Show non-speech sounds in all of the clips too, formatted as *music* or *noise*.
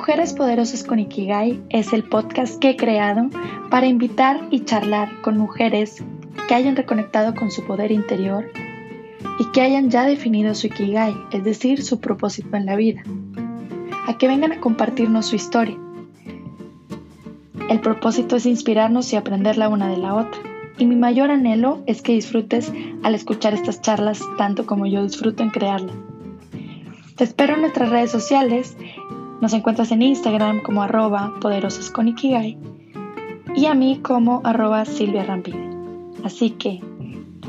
Mujeres Poderosas con Ikigai es el podcast que he creado para invitar y charlar con mujeres que hayan reconectado con su poder interior y que hayan ya definido su Ikigai, es decir, su propósito en la vida, a que vengan a compartirnos su historia. El propósito es inspirarnos y aprender la una de la otra, y mi mayor anhelo es que disfrutes al escuchar estas charlas tanto como yo disfruto en crearlas. Te espero en nuestras redes sociales nos encuentras en Instagram como arroba poderosas con Ikigai y a mí como arroba Silvia Rampide. Así que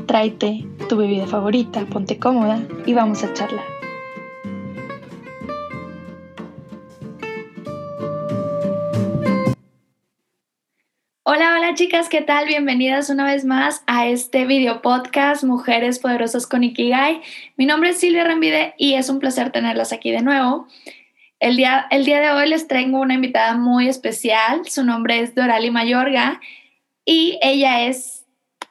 tráete tu bebida favorita, ponte cómoda y vamos a charlar. Hola, hola chicas, ¿qué tal? Bienvenidas una vez más a este video podcast Mujeres Poderosas con Ikigai. Mi nombre es Silvia Rambide y es un placer tenerlas aquí de nuevo. El día, el día de hoy les traigo una invitada muy especial. Su nombre es Dorali Mayorga y ella es,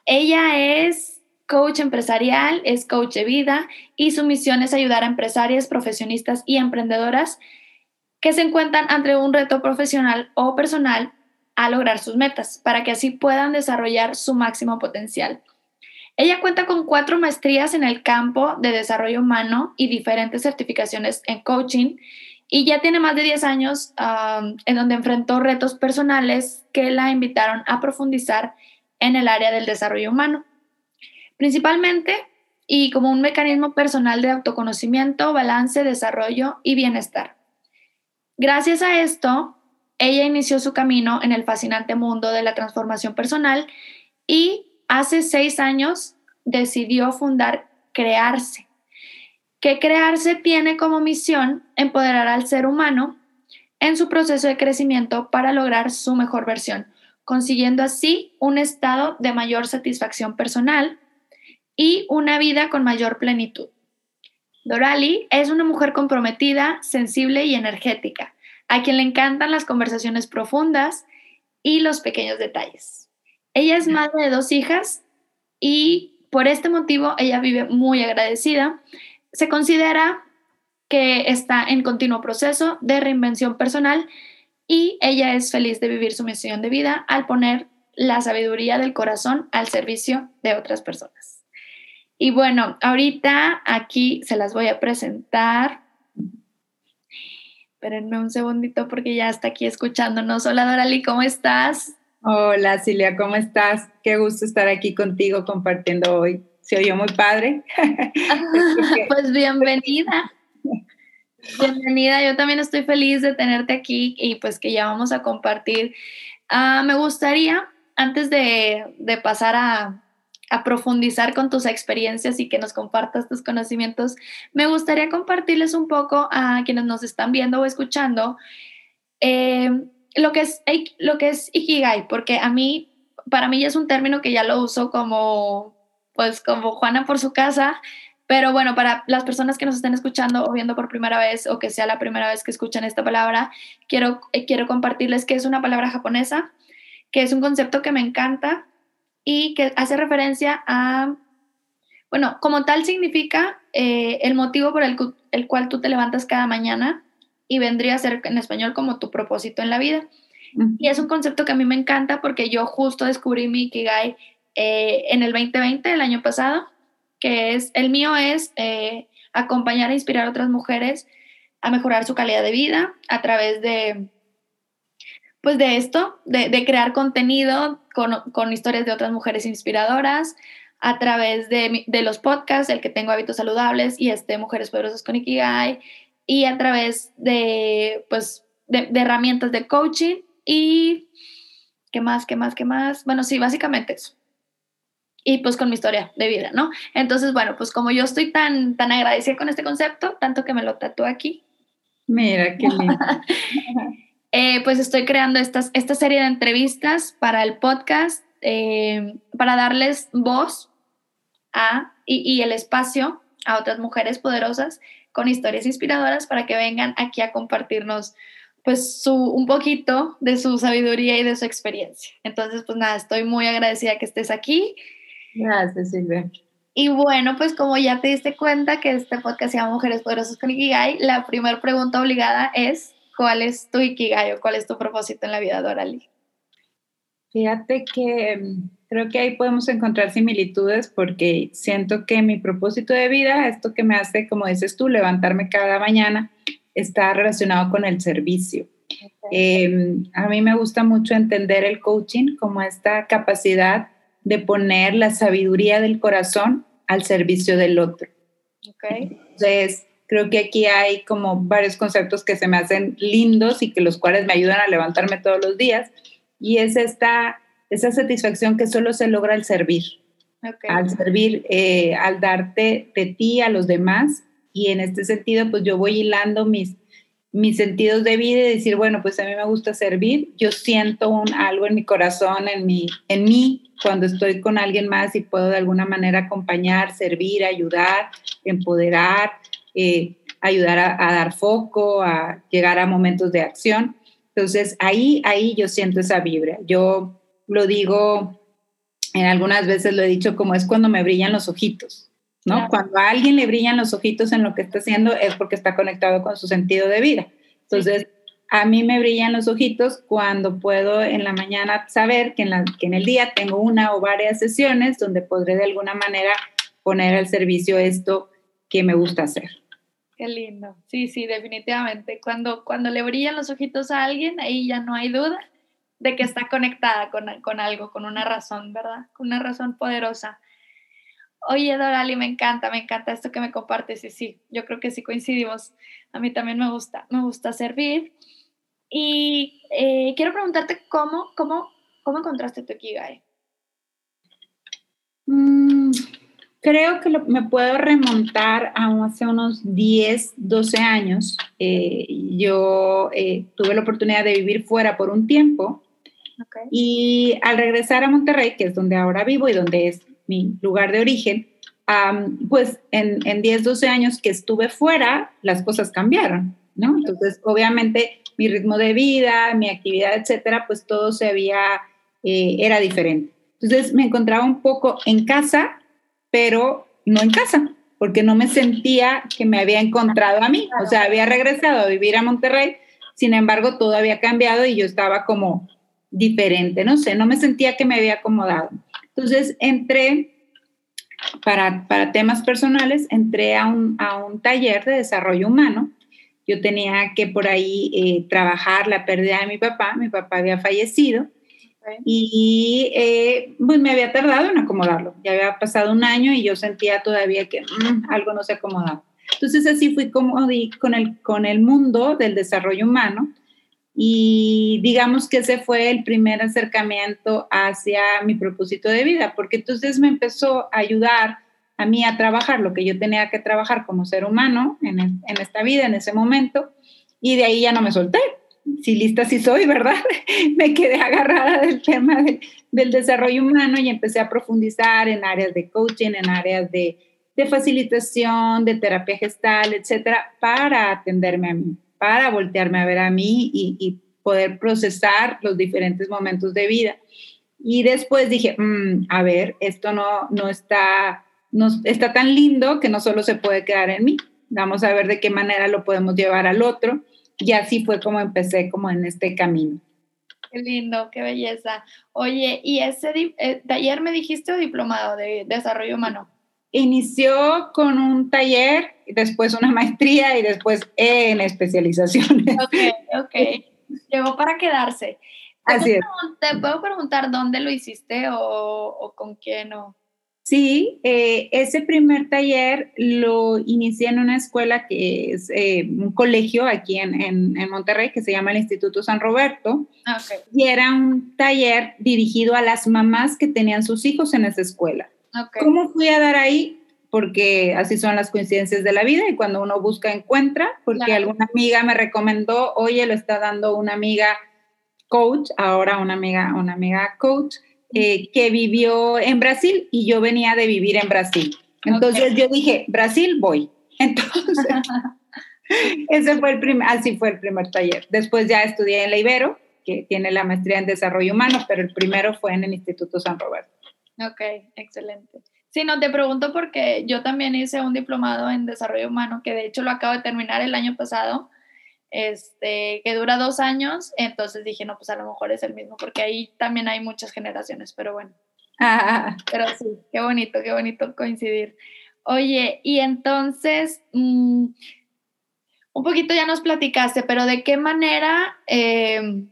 ella es coach empresarial, es coach de vida y su misión es ayudar a empresarias, profesionistas y emprendedoras que se encuentran ante un reto profesional o personal a lograr sus metas para que así puedan desarrollar su máximo potencial. Ella cuenta con cuatro maestrías en el campo de desarrollo humano y diferentes certificaciones en coaching y ya tiene más de 10 años en donde enfrentó retos personales que la invitaron a profundizar en el área del desarrollo humano. Principalmente y como un mecanismo personal de autoconocimiento, balance, desarrollo y bienestar. Gracias a esto, ella inició su camino en el fascinante mundo de la transformación personal y hace seis años decidió fundar Crearse, que crearse tiene como misión empoderar al ser humano en su proceso de crecimiento para lograr su mejor versión, consiguiendo así un estado de mayor satisfacción personal y una vida con mayor plenitud. Dorali es una mujer comprometida, sensible y energética, a quien le encantan las conversaciones profundas y los pequeños detalles. Ella es madre de dos hijas y por este motivo ella vive muy agradecida se considera que está en continuo proceso de reinvención personal y ella es feliz de vivir su misión de vida al poner la sabiduría del corazón al servicio de otras personas. Y bueno, ahorita aquí se las voy a presentar. Espérenme un segundito porque ya está aquí escuchándonos. Hola Dorali, ¿cómo estás? Hola Silvia, ¿cómo estás? Qué gusto estar aquí contigo compartiendo hoy se oyó muy padre. *laughs* pues bienvenida. *laughs* Bienvenida, yo también estoy feliz de tenerte aquí y pues que ya vamos a compartir. Ah, me gustaría, antes de, de pasar a, a, profundizar con tus experiencias y que nos compartas tus conocimientos, me gustaría compartirles un poco a quienes nos están viendo o escuchando eh, lo, que es, lo que es Ikigai, porque a mí, para mí es un término que ya lo uso como pues como Juana por su casa, pero bueno, para las personas que nos estén escuchando o viendo por primera vez o que sea la primera vez que escuchan esta palabra, quiero, eh, quiero compartirles que es una palabra japonesa, que es un concepto que me encanta y que hace referencia a, bueno, como tal significa eh, el motivo por el, el, cual tú te levantas cada mañana y vendría a ser en español como tu propósito en la vida. Y es un concepto que a mí me encanta porque yo justo descubrí mi Ikigai eh, en el 2020, el año pasado, que es, el mío es eh, acompañar e inspirar a otras mujeres a mejorar su calidad de vida a través de, pues de esto, de, crear contenido con, historias de otras mujeres inspiradoras, a través de, los podcasts, el que tengo hábitos saludables y este Mujeres Poderosas con Ikigai, y a través de, pues, de, de herramientas de coaching y, ¿qué más, qué más, qué más? Bueno, sí, básicamente eso y pues con mi historia de vida, ¿no? Entonces, bueno, pues como yo estoy tan, tan agradecida con este concepto, tanto que me lo tatué aquí. Mira, qué lindo. *laughs* Eh, pues estoy creando estas, esta serie de entrevistas para el podcast, eh, para darles voz a, y, y, el espacio a otras mujeres poderosas con historias inspiradoras para que vengan aquí a compartirnos pues su, un poquito de su sabiduría y de su experiencia. Entonces, pues nada, estoy muy agradecida que estés aquí. Gracias, Silvia. Y bueno, pues como ya te diste cuenta que este podcast se llama Mujeres Poderosas con Ikigai, la primera pregunta obligada es, ¿cuál es tu Ikigai o cuál es tu propósito en la vida, Dorali? Fíjate que mm, creo que ahí podemos encontrar similitudes porque siento que mi propósito de vida, esto que me hace, como dices tú, levantarme cada mañana, está relacionado con el servicio. Em, a mí me gusta mucho entender el coaching como esta capacidad de poner la sabiduría del corazón al servicio del otro. Entonces, creo que aquí hay como varios conceptos que se me hacen lindos y que los cuales me ayudan a levantarme todos los días. Y es esta, esa satisfacción que solo se logra al servir. Al servir, eh, al darte de ti a los demás. Y en este sentido, pues yo voy hilando mis, mis sentidos de vida y decir, bueno, pues a mí me gusta servir, yo siento un, algo en mi corazón, en, mi, en mí, cuando estoy con alguien más y puedo de alguna manera acompañar, servir, ayudar, empoderar, eh, ayudar a, dar foco, a llegar a momentos de acción. Entonces ahí, ahí yo siento esa vibra. Yo lo digo, en algunas veces lo he dicho como es cuando me brillan los ojitos. ¿No? Cuando a alguien le brillan los ojitos en lo que está haciendo es porque está conectado con su sentido de vida. Entonces, a mí me brillan los ojitos cuando puedo en la mañana saber que en, la, que en el día tengo una o varias sesiones donde podré de alguna manera poner al servicio esto que me gusta hacer. Qué lindo. Sí, sí, definitivamente. Cuando, cuando le brillan los ojitos a alguien, ahí ya no hay duda de que está conectada con, con algo, con una razón, ¿verdad? Con una razón poderosa. Oye, Dorali, me encanta, me encanta esto que me compartes y sí, yo creo que sí coincidimos. A mí también me gusta, me gusta servir. Y eh, quiero preguntarte cómo, cómo, cómo encontraste tu Ikigai. Mm, creo que me puedo remontar a hace unos 10, 12 años. Eh, yo eh, tuve la oportunidad de vivir fuera por un tiempo. Y al regresar a Monterrey, que es donde ahora vivo y donde es mi lugar de origen, pues en, en 10, 12 años que estuve fuera, las cosas cambiaron, ¿no? Entonces, obviamente, mi ritmo de vida, mi actividad, etcétera, pues todo se había, eh, era diferente. Entonces, me encontraba un poco en casa, pero no en casa, porque no me sentía que me había encontrado a mí. O sea, había regresado a vivir a Monterrey, sin embargo, todo había cambiado y yo estaba como diferente, no sé, no me sentía que me había acomodado. Entonces entré, para, para temas personales, entré a un, a un, taller de desarrollo humano. Yo tenía que por ahí eh, trabajar la pérdida de mi papá, mi papá había fallecido y eh, pues me había tardado en acomodarlo. Ya había pasado un año y yo sentía todavía que mm, algo no se acomodaba. Entonces así fui como di con el, con el mundo del desarrollo humano y digamos que ese fue el primer acercamiento hacia mi propósito de vida, porque entonces me empezó a ayudar a mí a trabajar lo que yo tenía que trabajar como ser humano en, en esta vida, en ese momento, y de ahí ya no me solté. Si lista sí soy, ¿verdad? *laughs* me quedé agarrada del tema del desarrollo humano y empecé a profundizar en áreas de coaching, en áreas de, de facilitación, de terapia gestal, etcétera, para atenderme a mí para voltearme a ver a mí y, poder procesar los diferentes momentos de vida. Y después dije, mm, a ver, esto no, no, está, no está tan lindo que no solo se puede quedar en mí. Vamos a ver de qué manera lo podemos llevar al otro. Y así fue como empecé como en este camino. Qué lindo, qué belleza. Oye, ¿y ese eh, taller me dijiste o diplomado de desarrollo humano? Inició con un taller, después una *laughs* maestría y después en especializaciones. Ok, ok. Llegó para quedarse. Así es. ¿Te puedo preguntar dónde lo hiciste o, con quién? O? Sí, eh, ese primer taller lo inicié en una escuela que es eh, un colegio aquí en, en, Monterrey que se llama el Instituto San Roberto. Ah, okay. Y era un taller dirigido a las mamás que tenían sus hijos en esa escuela. ¿Cómo fui a dar ahí? Porque así son las coincidencias de la vida y cuando uno busca encuentra, porque alguna amiga me recomendó, oye, lo está dando una amiga coach, ahora una amiga, una amiga coach, eh, que vivió en Brasil y yo venía de vivir en Brasil. Entonces yo dije, Brasil voy. *laughs* Entonces, *laughs* ese fue el primer, así fue el primer taller. Después ya estudié en la Ibero, que tiene la maestría en desarrollo humano, pero el primero fue en el Instituto San Roberto. Ok, excelente. Sí, no te pregunto porque yo también hice un diplomado en desarrollo humano, que de hecho lo acabo de terminar el año pasado. este, que dura dos años, entonces dije, no, pues a lo mejor es el mismo, porque ahí también hay muchas generaciones, pero bueno. Ah. *laughs* Pero sí, qué bonito, qué bonito coincidir. Oye, y entonces, mm, un poquito ya nos platicaste, pero ¿de qué manera, em,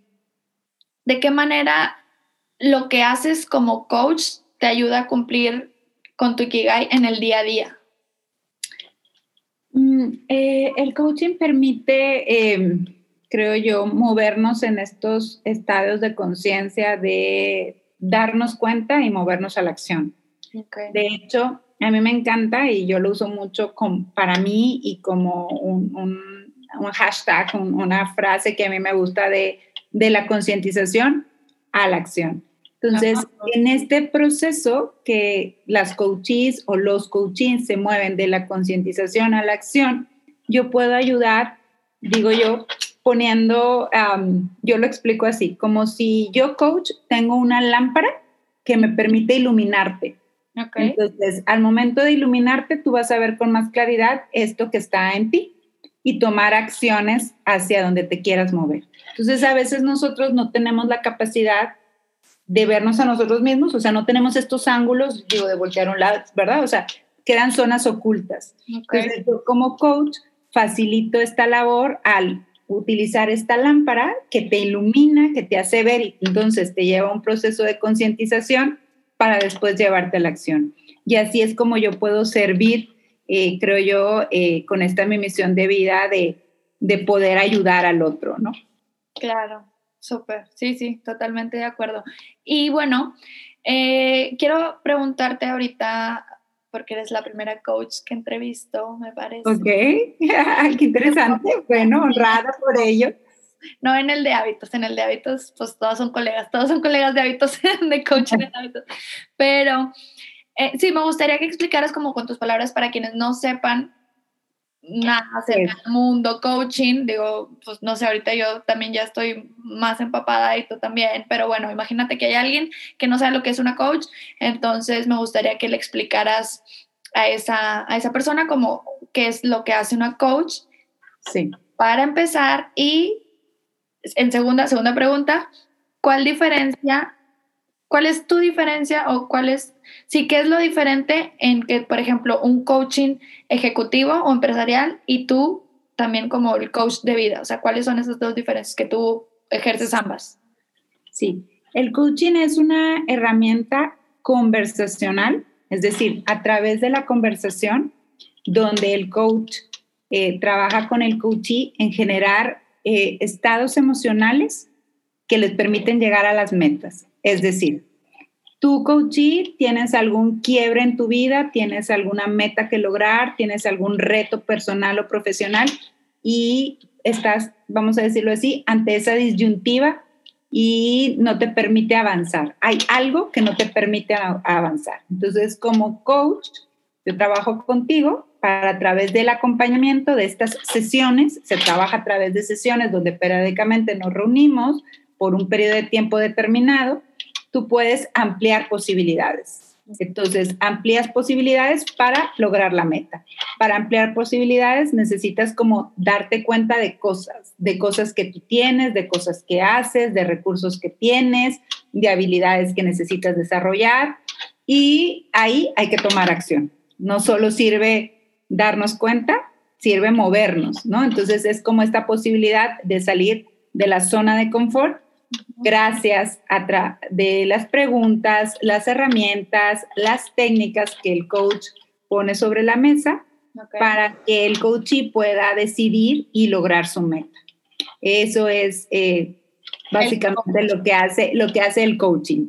de qué manera lo que haces como coach te ayuda a cumplir con tu Ikigai en el día a día? Mm, eh, el coaching permite, em, creo yo, movernos en estos estados de conciencia de darnos cuenta y movernos a la acción. De hecho, a mí me encanta y yo lo uso mucho para mí y como un, hashtag, una frase que a mí me gusta de, de la concientización a la acción. Entonces, en este proceso que las coaches o los coaches se mueven de la concientización a la acción, yo puedo ayudar, digo yo, poniendo, yo lo explico así, como si yo coach tengo una lámpara que me permite iluminarte. Entonces, al momento de iluminarte, tú vas a ver con más claridad esto que está en ti y tomar acciones hacia donde te quieras mover. Entonces, a veces nosotros no tenemos la capacidad de vernos a nosotros mismos, o sea, no tenemos estos ángulos, digo, de voltear un lado, ¿verdad? O sea, quedan zonas ocultas. Entonces, como coach, facilito esta labor al utilizar esta lámpara que te ilumina, que te hace ver y entonces te lleva a un proceso de concientización para después llevarte a la acción. Y así es como yo puedo servir, eh, creo yo, eh, con esta mi misión de vida de, de poder ayudar al otro, ¿no? Claro. Súper, sí, sí, totalmente de acuerdo. Y bueno, eh, quiero preguntarte ahorita, porque eres la primera coach que entrevisto, me parece. Ok, *laughs* qué interesante, *laughs* bueno, honrada por ello. No en el de hábitos, en el de hábitos, pues todos son colegas, todos son colegas de hábitos, *laughs* de coaching en hábitos. Pero eh, sí, me gustaría que explicaras como con tus palabras para quienes no sepan nada acerca del mundo coaching, digo, pues no sé, ahorita yo también ya estoy más empapada y tú también, pero bueno, imagínate que hay alguien que no sabe lo que es una coach, entonces me gustaría que le explicaras a esa, a esa persona como qué es lo que hace una coach. Sí. Para empezar y en segunda, segunda pregunta, ¿cuál diferencia ¿Cuál es tu diferencia o cuál es, sí, qué es lo diferente en que, por ejemplo, un coaching ejecutivo o empresarial y tú también como el coach de vida? O sea, ¿cuáles son esas dos diferencias que tú ejerces ambas? Sí, el coaching es una herramienta conversacional, es decir, a través de la conversación, donde el coach eh, trabaja con el coachee en generar eh, estados emocionales que les permiten llegar a las metas. Es decir, tú, coachee, tienes algún quiebre en tu vida, tienes alguna meta que lograr, tienes algún reto personal o profesional y estás, vamos a decirlo así, ante esa disyuntiva y no te permite avanzar. Hay algo que no te permite avanzar. Entonces, como coach, yo trabajo contigo para a través del acompañamiento de estas sesiones, se trabaja a través de sesiones donde periódicamente nos reunimos por un periodo de tiempo determinado tú puedes ampliar posibilidades. Entonces, amplías posibilidades para lograr la meta. Para ampliar posibilidades necesitas como darte cuenta de cosas, de cosas que tú tienes, de cosas que haces, de recursos que tienes, de habilidades que necesitas desarrollar y ahí hay que tomar acción. No solo sirve darnos cuenta, sirve movernos, ¿no? Entonces es como esta posibilidad de salir de la zona de confort gracias a de las preguntas, las herramientas, las técnicas que el coach pone sobre la mesa para que el coachee pueda decidir y lograr su meta. Eso es eh, básicamente lo que, hace, lo que hace el coaching.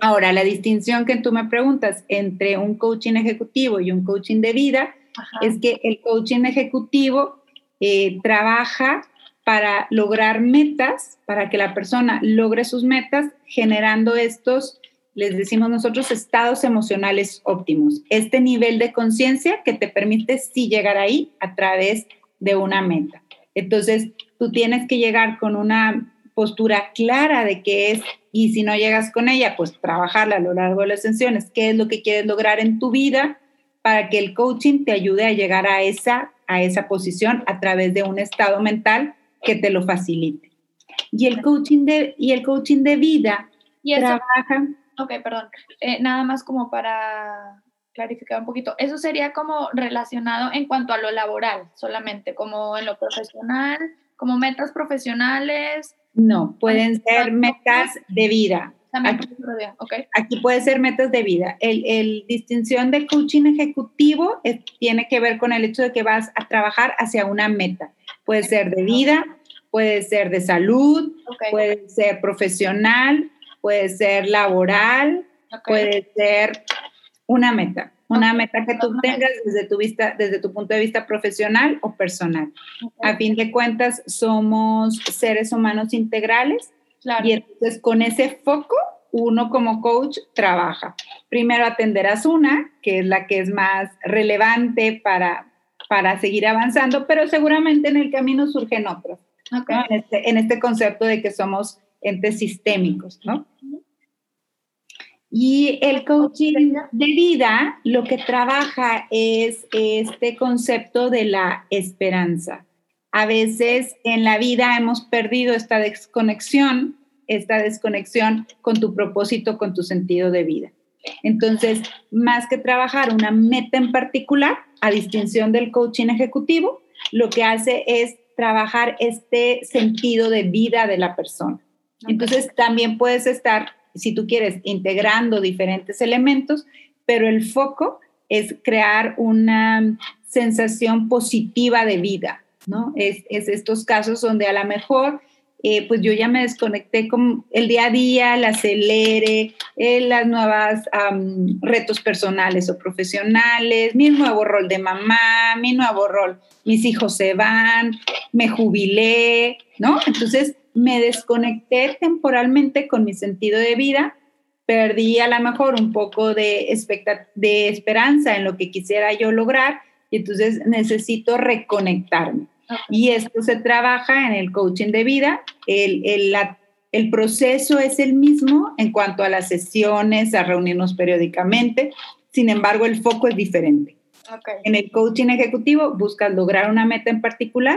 Ahora, la distinción que tú me preguntas entre un coaching ejecutivo y un coaching de vida es que el coaching ejecutivo eh, trabaja para lograr metas, para que la persona logre sus metas, generando estos, les decimos nosotros, estados emocionales óptimos. Este nivel de conciencia que te permite sí llegar ahí a través de una meta. Entonces, tú tienes que llegar con una postura clara de qué es, y si no llegas con ella, pues trabajarla a lo largo de las sesiones, qué es lo que quieres lograr en tu vida para que el coaching te ayude a llegar a esa a esa posición a través de un estado mental que te lo facilite. Y el coaching de, y el coaching de vida ¿Y trabaja... Ok, perdón. Eh, nada más como para clarificar un poquito. Eso sería como relacionado en cuanto a lo laboral solamente, como en lo profesional, como metas profesionales. No, pueden ser metas de vida. Aquí, aquí, puede ser metas de vida. El, el distinción de coaching ejecutivo tiene que ver con el hecho de que vas a trabajar hacia una meta. Puede ser de vida, puede ser de salud, puede ser profesional, puede ser laboral, puede ser una meta. Una meta que tú tengas desde tu, vista, desde tu punto de vista profesional o personal. A fin de cuentas, somos seres humanos integrales y entonces con ese foco uno como coach trabaja. Primero atenderás una, que es la que es más relevante para, para seguir avanzando, pero seguramente en el camino surgen otras. En, este, en, este, concepto de que somos entes sistémicos, ¿no? Y el coaching de vida lo que trabaja es este concepto de la esperanza. A veces en la vida hemos perdido esta desconexión, esta desconexión con tu propósito, con tu sentido de vida. Entonces, más que trabajar una meta en particular, a distinción del coaching ejecutivo, lo que hace es trabajar este sentido de vida de la persona. Entonces, también puedes estar si tú quieres, integrando diferentes elementos, pero el foco es crear una sensación positiva de vida, ¿no? Es, estos casos donde a lo mejor, eh, pues yo ya me desconecté con el día a día, el acelere, eh, las nuevas retos personales o profesionales, mi nuevo rol de mamá, mi nuevo rol, mis hijos se van, me jubilé, ¿no? Entonces, me desconecté temporalmente con mi sentido de vida, perdí a lo mejor un poco de, de esperanza en lo que quisiera yo lograr y entonces necesito reconectarme. Y esto se trabaja en el coaching de vida. El, el, el, proceso es el mismo en cuanto a las sesiones, a reunirnos periódicamente, sin embargo el foco es diferente. En el coaching ejecutivo buscas lograr una meta en particular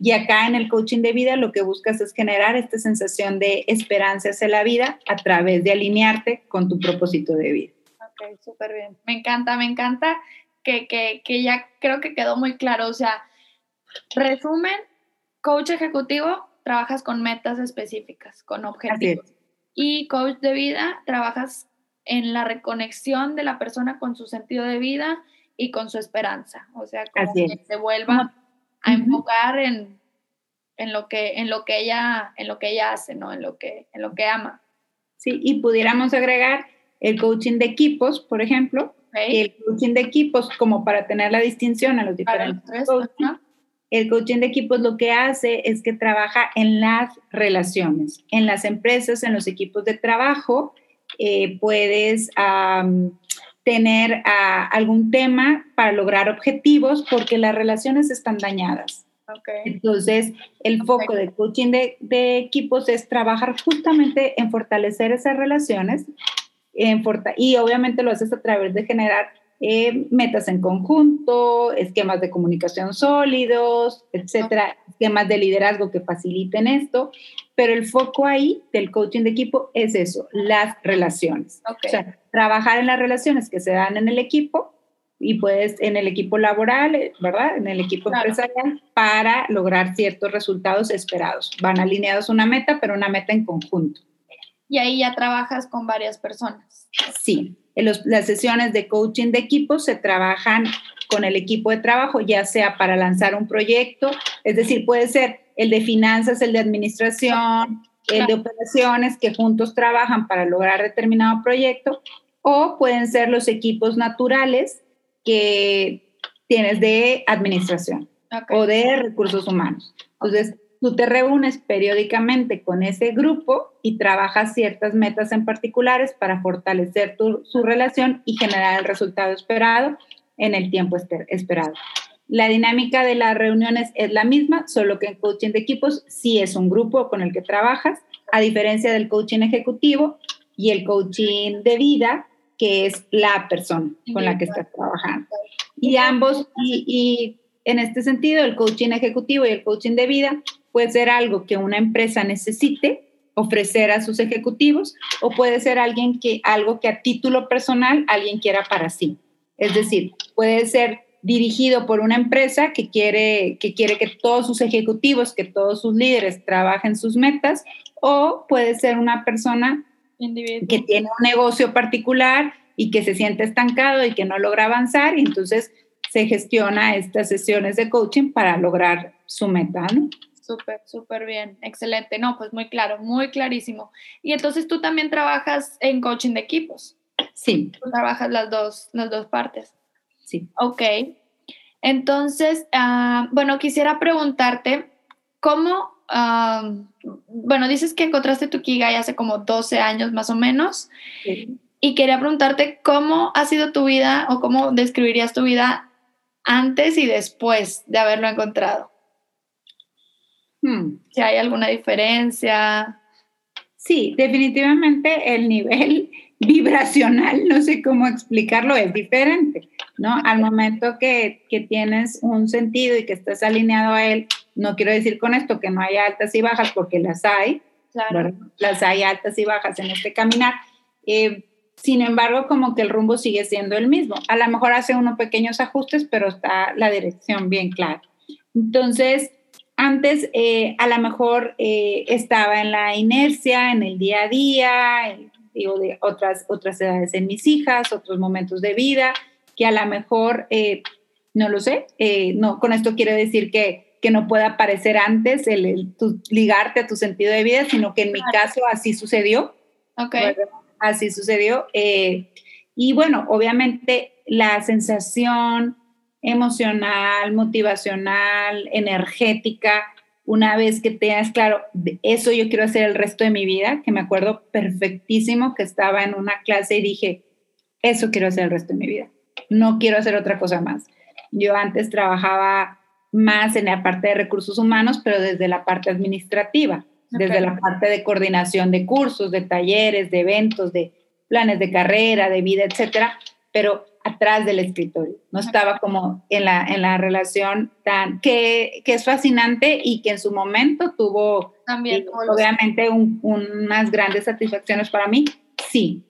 y acá en el coaching de vida lo que buscas es generar esta sensación de esperanza hacia la vida a través de alinearte con tu propósito de vida. Ok, súper bien. Me encanta, me encanta que, que, que ya creo que quedó muy claro. O sea, resumen, coach ejecutivo, trabajas con metas específicas, con objetivos. Y coach de vida, trabajas en la reconexión de la persona con su sentido de vida y con su esperanza. O sea, como que se vuelva a enfocar en, en, lo que, en, lo que ella, en lo que ella hace, ¿no? En lo que, en lo que ama. Sí, y pudiéramos agregar el coaching de equipos, por ejemplo, el coaching de equipos como para tener la distinción a los diferentes. El coaching de equipos lo que hace es que trabaja en las relaciones, en las empresas, en los equipos de trabajo. Eh, puedes tener algún tema para lograr objetivos porque las relaciones están dañadas. Entonces, el foco del coaching de, de, equipos es trabajar justamente en fortalecer esas relaciones en y obviamente lo haces a través de generar eh, metas en conjunto, esquemas de comunicación sólidos, etcétera, esquemas de liderazgo que faciliten esto, pero el foco ahí del coaching de equipo es eso, las relaciones. O sea, trabajar en las relaciones que se dan en el equipo y pues en el equipo laboral, eh, ¿verdad? En el equipo empresarial para lograr ciertos resultados esperados. Van alineados una meta, pero una meta en conjunto. Y ahí ya trabajas con varias personas. Sí, en las sesiones de coaching de equipo se trabajan con el equipo de trabajo, ya sea para lanzar un proyecto, es decir, puede ser el de finanzas, el de administración, el de operaciones, que juntos trabajan para lograr determinado proyecto, o pueden ser los equipos naturales que tienes de administración o de recursos humanos. Entonces, tú te reúnes periódicamente con ese grupo y trabajas ciertas metas en particulares para fortalecer su relación y generar el resultado esperado en el tiempo esperado. La dinámica de las reuniones es la misma, solo que en coaching de equipos sí es un grupo con el que trabajas, a diferencia del coaching ejecutivo y el coaching de vida, que es la persona con la que estás trabajando. Y ambos, y en este sentido, el coaching ejecutivo y el coaching de vida puede ser algo que una empresa necesite ofrecer a sus ejecutivos o puede ser alguien que, algo que a título personal alguien quiera para sí. Es decir, puede ser dirigido por una empresa que quiere, que quiere que todos sus ejecutivos, que todos sus líderes trabajen sus metas o puede ser una persona que tiene un negocio particular y que se siente estancado y que no logra avanzar y entonces se gestiona estas sesiones de coaching para lograr su meta, ¿no? Súper, súper bien, excelente. No, pues muy claro, muy clarísimo. Y entonces tú también trabajas en coaching de equipos. Sí. Tú trabajas las dos, las dos partes. Sí. Ok. Entonces, ah, bueno, quisiera preguntarte, ¿cómo, ah, bueno, dices que encontraste tu Kigai hace como 12 años más o menos. Sí. Y quería preguntarte cómo ha sido tu vida o cómo describirías tu vida antes y después de haberlo encontrado? Hmm. Si hay alguna diferencia. Sí, definitivamente el nivel *laughs* vibracional, no sé cómo explicarlo, es diferente, ¿no? Al momento que, que, tienes un sentido y que estás alineado a él, no quiero decir con esto que no haya altas y bajas, porque las hay, claro. las hay altas y bajas en este caminar, eh, sin embargo, como que el rumbo sigue siendo el mismo. A lo mejor hace unos pequeños ajustes, pero está la dirección bien clara. Entonces, antes eh, a lo mejor eh, estaba en la inercia, en el día a día, digo, de otras, otras edades en mis hijas, otros momentos de vida, que a lo mejor, eh, no lo sé, no, con esto quiero decir que, que no pueda aparecer antes el, ligarte a tu sentido de vida, sino que en mi caso así sucedió. Okay así sucedió. Eh, y bueno, obviamente la sensación emocional, motivacional, energética, una vez que tengas claro, eso yo quiero hacer el resto de mi vida, que me acuerdo perfectísimo que estaba en una clase y dije, eso quiero hacer el resto de mi vida, no quiero hacer otra cosa más. Yo antes trabajaba más en la parte de recursos humanos, pero desde la parte administrativa desde la parte de coordinación de cursos, de talleres, de eventos, de planes de carrera, de vida, etcétera, pero atrás del escritorio. No estaba como en la, en la relación tan, que, que es fascinante y que en su momento tuvo También, obviamente unas grandes satisfacciones para mí, sí.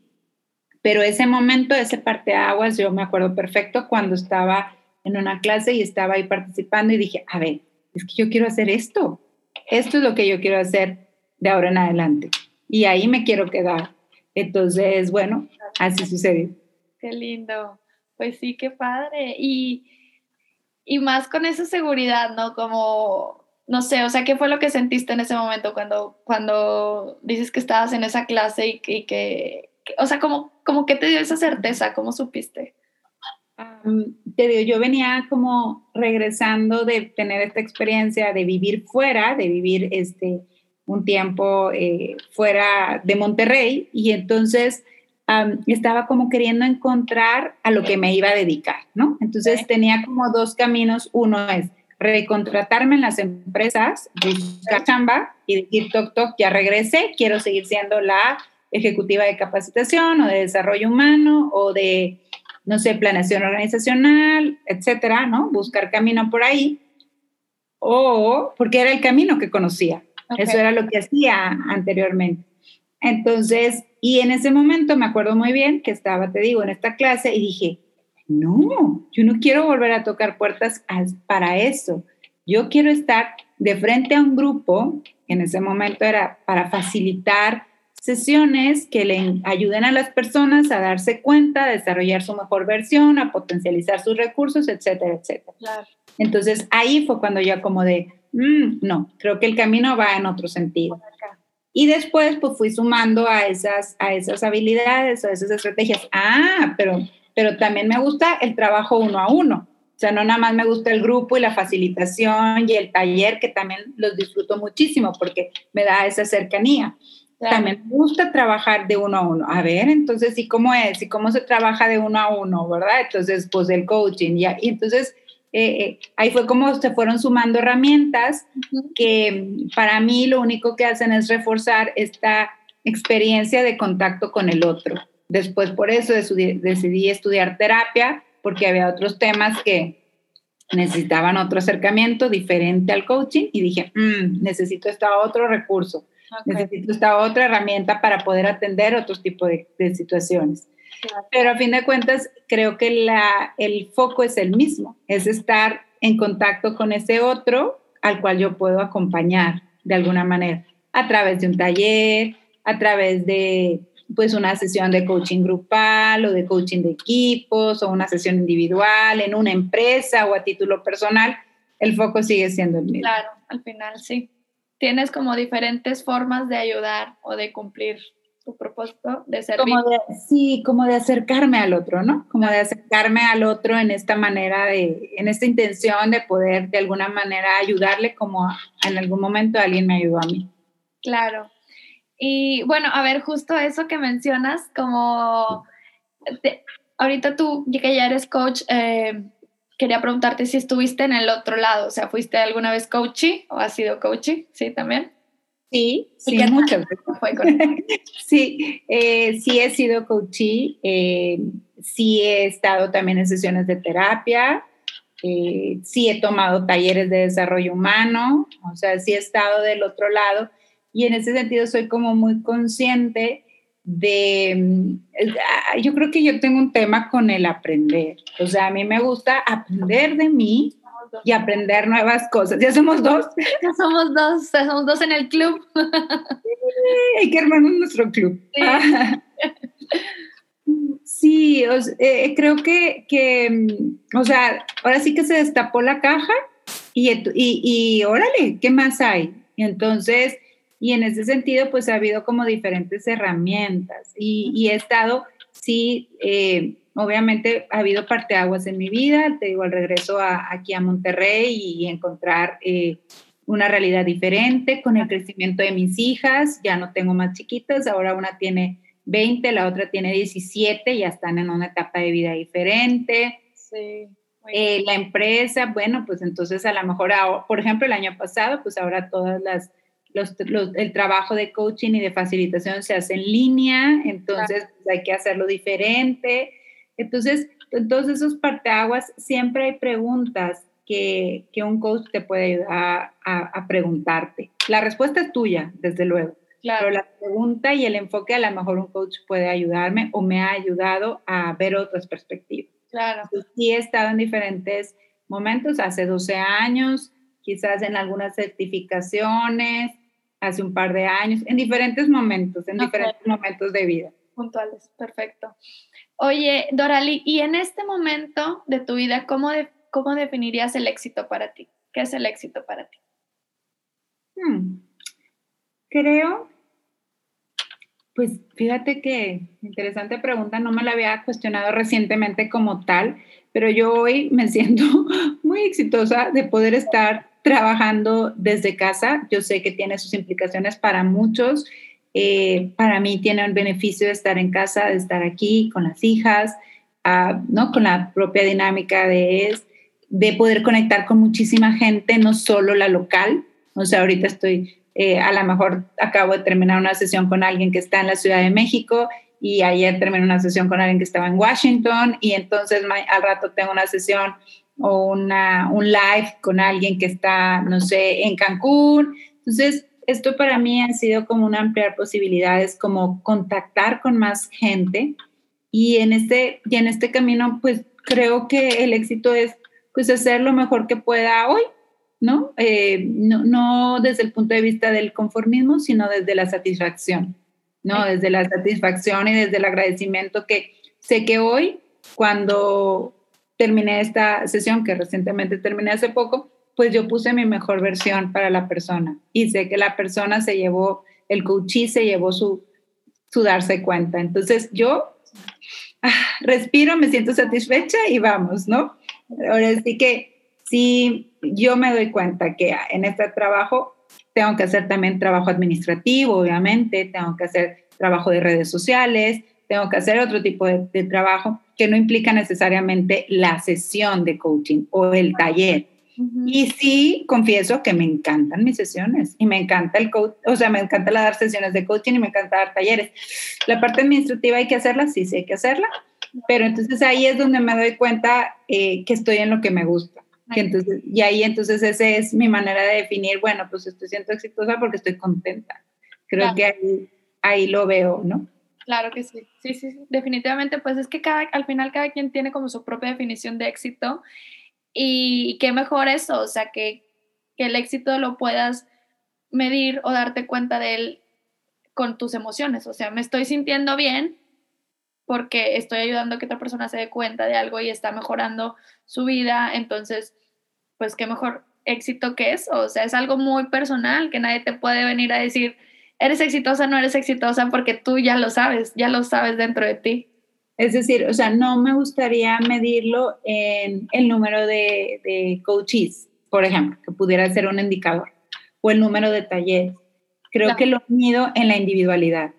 Pero ese momento, ese parteaguas, yo me acuerdo perfecto cuando estaba en una clase y estaba ahí participando y dije, a ver, es que yo quiero hacer esto esto es lo que yo quiero hacer de ahora en adelante. Y ahí me quiero quedar. Entonces, bueno, así sucedió. Qué lindo. Pues sí, qué padre. Y, y más con esa seguridad, ¿no? Como, no sé, o sea, ¿qué fue lo que sentiste en ese momento cuando, cuando dices que estabas en esa clase y, que, que, o sea, como, como que te dio esa certeza? ¿Cómo supiste? te digo, yo venía como regresando de tener esta experiencia de vivir fuera, de vivir este, un tiempo eh, fuera de Monterrey y entonces estaba como queriendo encontrar a lo que me iba a dedicar, ¿no? Entonces tenía como dos caminos. Uno es recontratarme en las empresas, buscar chamba y decir, toc, toc, ya regresé, quiero seguir siendo la ejecutiva de capacitación o de desarrollo humano o de no sé, planeación organizacional, etcétera, ¿no? Buscar camino por ahí. O porque era el camino que conocía. Eso era lo que hacía anteriormente. Entonces, y en ese momento me acuerdo muy bien que estaba, te digo, en esta clase y dije, no, yo no quiero volver a tocar puertas para eso. Yo quiero estar de frente a un grupo, en ese momento era para facilitar sesiones que le ayuden a las personas a darse cuenta, a desarrollar su mejor versión, a potencializar sus recursos, etcétera, etcétera. Entonces ahí fue cuando yo como de, mm, no, creo que el camino va en otro sentido. Y después pues fui sumando a esas, a esas habilidades, a esas estrategias. Ah, pero, pero también me gusta el trabajo uno a uno. O sea, no nada más me gusta el grupo y la facilitación y el taller, que también los disfruto muchísimo porque me da esa cercanía. También me gusta trabajar de uno a uno. A ver, entonces, ¿y cómo es? ¿Y cómo se trabaja de uno a uno, verdad? Entonces, pues el coaching, ya. Y entonces, eh, ahí fue como se fueron sumando herramientas que para mí lo único que hacen es reforzar esta experiencia de contacto con el otro. Después, por eso decidí estudiar terapia, porque había otros temas que, necesitaban otro acercamiento diferente al coaching y dije, mm, necesito este otro recurso, necesito esta otra herramienta para poder atender otros tipos de, situaciones. Pero a fin de cuentas, creo que el foco es el mismo, es estar en contacto con ese otro al cual yo puedo acompañar de alguna manera, a través de un taller, a través de pues una sesión de coaching grupal o de coaching de equipos o una sesión individual en una empresa o a título personal, el foco sigue siendo el mismo. Claro, al final sí. Tienes como diferentes formas de ayudar o de cumplir tu propósito de servir. sí, como de acercarme al otro, ¿no? Como de acercarme al otro en esta manera de, en esta intención de poder de alguna manera ayudarle como en algún momento alguien me ayudó a mí. Claro. Y bueno, a ver, justo eso que mencionas, como ahorita tú, que ya eres coach, eh, quería preguntarte si estuviste en el otro lado, o sea, ¿fuiste alguna vez coachy o has sido coachy? Sí, también. Sí, sí, muchas *laughs* veces. sí, eh, sí he sido coachí, eh, sí he estado también en sesiones de terapia, sí he tomado talleres de desarrollo humano, o sea, sí he estado del otro lado y en ese sentido soy como muy consciente de, mm, ah, yo creo que yo tengo un tema con el aprender, o sea, a mí me gusta aprender de mí y aprender nuevas cosas. ¿Ya somos dos? *laughs* Ya somos dos, ya somos dos en el club. Hay que armar nuestro club. Sí, *laughs* eh, creo que, que, mm, o sea, ahora sí que se destapó la caja y, y, y órale, ¿qué más hay? Y entonces y en ese sentido, pues ha habido como diferentes herramientas y, he estado, sí, eh, obviamente ha habido parteaguas en mi vida, te digo, al regreso aquí a Monterrey y encontrar eh, una realidad diferente con el crecimiento de mis hijas, ya no tengo más chiquitas, ahora una tiene 20, la otra tiene 17, ya están en una etapa de vida diferente. Sí. Eh, la empresa, bueno, pues entonces a lo mejor, por ejemplo, el año pasado, pues ahora todas las el trabajo de coaching y de facilitación se hace en línea, entonces pues, hay que hacerlo diferente. Entonces, en todos esos parteaguas siempre hay preguntas que, que un coach te puede ayudar a, a, preguntarte. La respuesta es tuya, desde luego. Claro. Pero la pregunta y el enfoque a lo mejor un coach puede ayudarme o me ha ayudado a ver otras perspectivas. Claro. sí he estado en diferentes momentos, hace 12 años, quizás en algunas certificaciones, hace un par de años, en diferentes momentos, en diferentes momentos de vida. Puntuales, perfecto. Oye, Dorali, y en este momento de tu vida, ¿cómo, cómo definirías el éxito para ti? ¿Qué es el éxito para ti? Hmm. Creo, pues fíjate que interesante pregunta, no me la había cuestionado recientemente como tal, pero yo hoy me *laughs* siento muy exitosa de poder estar trabajando desde casa. Yo sé que tiene sus implicaciones para muchos. Eh, para mí tiene un beneficio de estar en casa, de estar aquí con las hijas, ah, ¿no? con la propia dinámica de de poder conectar con muchísima gente, no solo la local. O sea, ahorita estoy, eh, a lo mejor acabo de terminar una sesión con alguien que está en la Ciudad de México y ayer terminé una sesión con alguien que estaba en Washington y entonces al rato tengo una sesión o una, un live con alguien que está, no sé, en Cancún. Entonces, esto para mí ha sido como una ampliar posibilidades, como contactar con más gente. Y en este, y en este camino, pues creo que el éxito es pues hacer lo mejor que pueda hoy, ¿no? Eh, no, no desde el punto de vista del conformismo, sino desde la satisfacción, ¿no? Desde la satisfacción y desde el agradecimiento que sé que hoy, cuando terminé esta sesión que recientemente terminé hace poco, pues yo puse mi mejor versión para la persona y sé que la persona se llevó, el coachí se llevó su, su darse cuenta. Entonces yo ah, respiro, me siento satisfecha y vamos, ¿no? Ahora sí que sí, yo me doy cuenta que en este trabajo tengo que hacer también trabajo administrativo, obviamente, tengo que hacer trabajo de redes sociales, tengo que hacer otro tipo de, trabajo que no implica necesariamente la sesión de coaching o el taller. Y sí, confieso que me encantan mis sesiones y me encanta el coach, o sea, me encanta dar sesiones de coaching y me encanta dar talleres. La parte administrativa hay que hacerla, sí, sí hay que hacerla, pero entonces ahí es donde me doy cuenta eh, que estoy en lo que me gusta. Que entonces, y ahí entonces esa es mi manera de definir, bueno, pues estoy siendo exitosa porque estoy contenta. Creo que ahí, ahí lo veo, ¿no? Claro que sí, sí, sí, definitivamente, pues es que cada, al final cada quien tiene como su propia definición de éxito y qué mejor eso, o sea, que, que el éxito lo puedas medir o darte cuenta de él con tus emociones, o sea, me estoy sintiendo bien porque estoy ayudando a que otra persona se dé cuenta de algo y está mejorando su vida, entonces, pues qué mejor éxito que eso, o sea, es algo muy personal que nadie te puede venir a decir, eres exitosa, no eres exitosa, porque tú ya lo sabes, ya lo sabes dentro de ti. Es decir, o sea, no me gustaría medirlo en el número de, de coaches, por ejemplo, que pudiera ser un indicador, o el número de talleres. Creo que lo mido en la individualidad,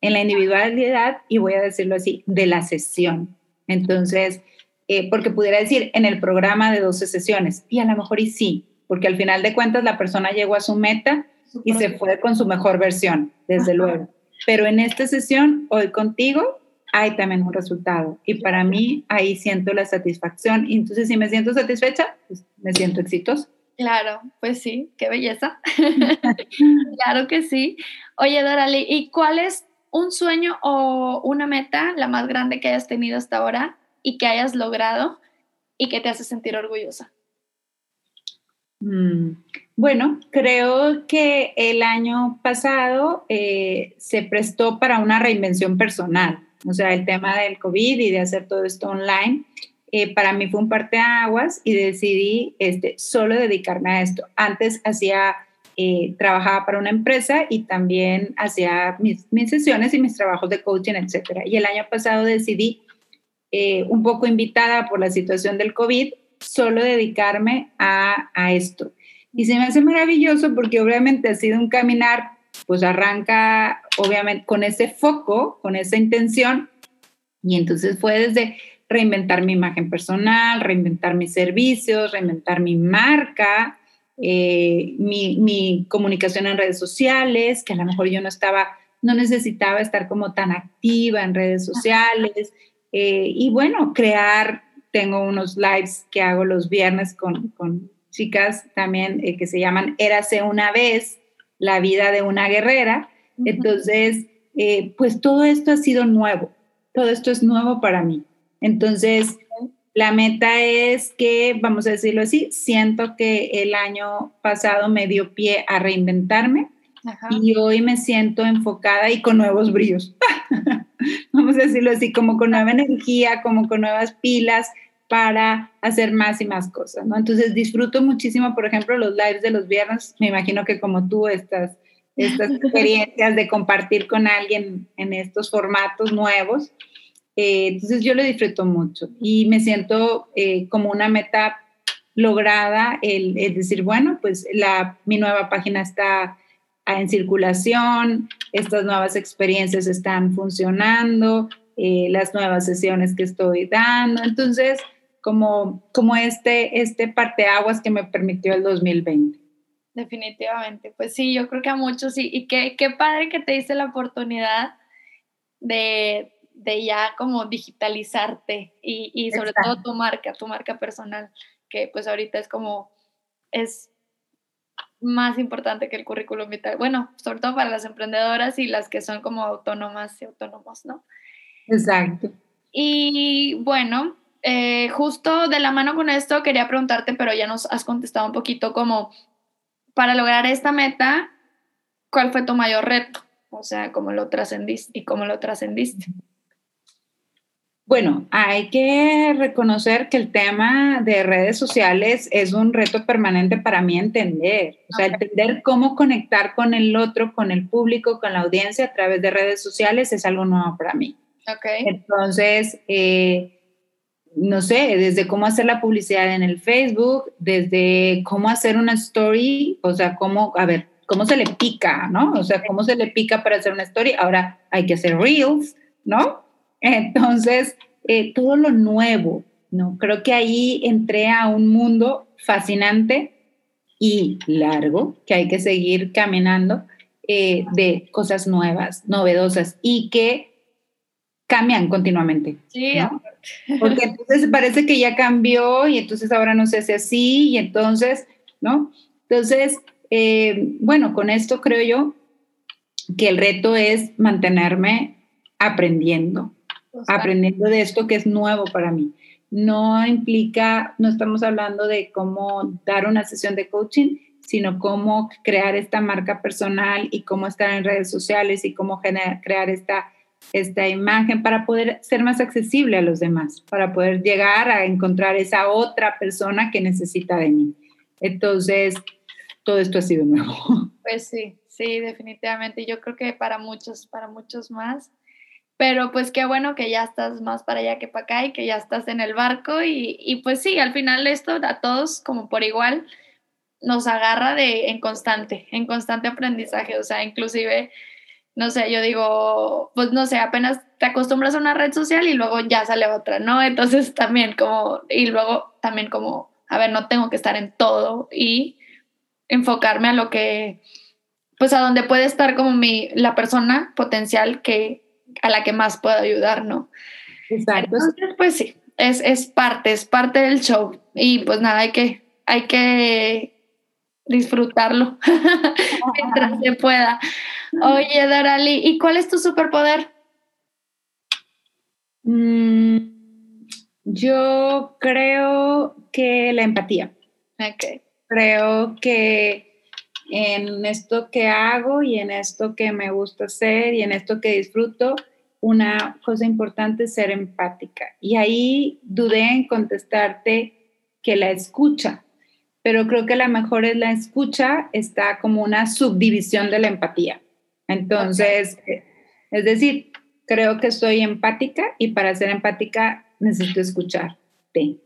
en la individualidad, y voy a decirlo así, de la sesión. Entonces, eh, porque pudiera decir en el programa de 12 sesiones, y a lo mejor y sí, porque al final de cuentas la persona llegó a su meta y se fue con su mejor versión, desde luego. Pero en esta sesión, hoy contigo, hay también un resultado. Y para mí, ahí siento la satisfacción. Y entonces, si me siento satisfecha, pues me siento exitosa. Claro, pues sí, qué belleza. *laughs* claro que sí. Oye, Dorali, ¿y cuál es un sueño o una meta, la más grande que hayas tenido hasta ahora y que hayas logrado y que te hace sentir orgullosa? Mm, bueno, creo que el año pasado eh, se prestó para una reinvención personal, o sea, el tema del COVID y de hacer todo esto online. Eh, para mí fue un parteaguas y decidí este, solo dedicarme a esto. Antes hacía, eh, trabajaba para una empresa y también hacía mis, mis, sesiones y mis trabajos de coaching, etcétera. Y el año pasado decidí, un poco invitada por la situación del COVID, solo dedicarme a, a esto. Y se me hace maravilloso porque obviamente ha sido un caminar, pues arranca obviamente con ese foco, con esa intención, y entonces fue desde reinventar mi imagen personal, reinventar mis servicios, reinventar mi marca, eh, mi, mi, comunicación en redes sociales, que a lo mejor yo no estaba, no necesitaba estar como tan activa en redes sociales, eh, y bueno, crear tengo unos lives que hago los viernes con, con chicas también eh, que se llaman Érase una vez, la vida de una guerrera. Entonces, eh, pues todo esto ha sido nuevo, todo esto es nuevo para mí. Entonces, la meta es que, vamos a decirlo así, siento que el año pasado me dio pie a reinventarme y hoy me siento enfocada y con nuevos brillos. *laughs* vamos a decirlo así, como con nueva energía, como con nuevas pilas para hacer más y más cosas, ¿no? Entonces disfruto muchísimo, por ejemplo, los lives de los viernes, me imagino que como tú estas, estas *laughs* experiencias de compartir con alguien en estos formatos nuevos, eh, entonces yo lo disfruto mucho y me siento eh, como una meta lograda el, decir, bueno, pues la, mi nueva página está en circulación, estas nuevas experiencias están funcionando, eh, las nuevas sesiones que estoy dando. Entonces, como, como este, este parteaguas que me permitió el 2020. Definitivamente, pues sí, yo creo que a muchos sí. Y qué, qué padre que te diste la oportunidad de, de ya como digitalizarte y, y sobre todo tu marca, tu marca personal, que pues ahorita es como, es más importante que el currículum vital. Bueno, sobre todo para las emprendedoras y las que son como autónomas y autónomos, ¿no? Exacto. Y bueno, eh, justo de la mano con esto quería preguntarte, pero ya nos has contestado un poquito como, para lograr esta meta, ¿cuál fue tu mayor reto? O sea, ¿cómo lo trascendiste y cómo lo trascendiste? Bueno, hay que reconocer que el tema de redes sociales es un reto permanente para mí entender, o sea, entender cómo conectar con el otro, con el público, con la audiencia a través de redes sociales es algo nuevo para mí. Okay. Entonces, eh, no sé, desde cómo hacer la publicidad en el Facebook, desde cómo hacer una story, o sea, cómo, a ver, cómo se le pica, ¿no? O sea, cómo se le pica para hacer una story. Ahora hay que hacer reels, ¿no? Entonces, eh, todo lo nuevo, ¿no? Creo que ahí entré a un mundo fascinante y largo, que hay que seguir caminando, eh, de cosas nuevas, novedosas y que cambian continuamente. Sí, porque entonces parece que ya cambió y entonces ahora no se hace así y entonces, ¿no? Entonces, eh, bueno, con esto creo yo que el reto es mantenerme aprendiendo, aprendiendo de esto que es nuevo para mí. No implica, no estamos hablando de cómo dar una sesión de coaching, sino cómo crear esta marca personal y cómo estar en redes sociales y cómo crear esta esta imagen para poder ser más accesible a los demás, para poder llegar a encontrar esa otra persona que necesita de mí. Entonces, todo esto ha sido nuevo. *laughs* Pues sí, sí, definitivamente. Yo creo que para muchos, para muchos más. Pero pues qué bueno que ya estás más para allá que para acá y que ya estás en el barco y, y pues sí, al final esto a todos como por igual nos agarra de en constante, en constante aprendizaje. O sea, inclusive no sé, yo digo, pues no sé, apenas te acostumbras a una red social y luego ya sale otra, ¿no? Entonces *laughs* también como, y luego también como, a ver, no tengo que estar en todo y enfocarme a lo que, pues a donde puede estar como mi, la persona potencial que, a la que más puedo ayudar, ¿no? Exacto. Entonces, pues sí, es, es parte, es parte del show y pues nada, hay que, hay que disfrutarlo *laughs* mientras se pueda. Oye, Darali, ¿y cuál es tu superpoder? Mm, yo creo que la empatía. Okay. Creo que en esto que hago y en esto que me gusta hacer y en esto que disfruto, una cosa importante es ser empática. Y ahí dudé en contestarte que la escucha, pero creo que la mejor es la escucha, está como una subdivisión de la empatía. Entonces, es decir, creo que soy empática y para ser empática necesito escucharte,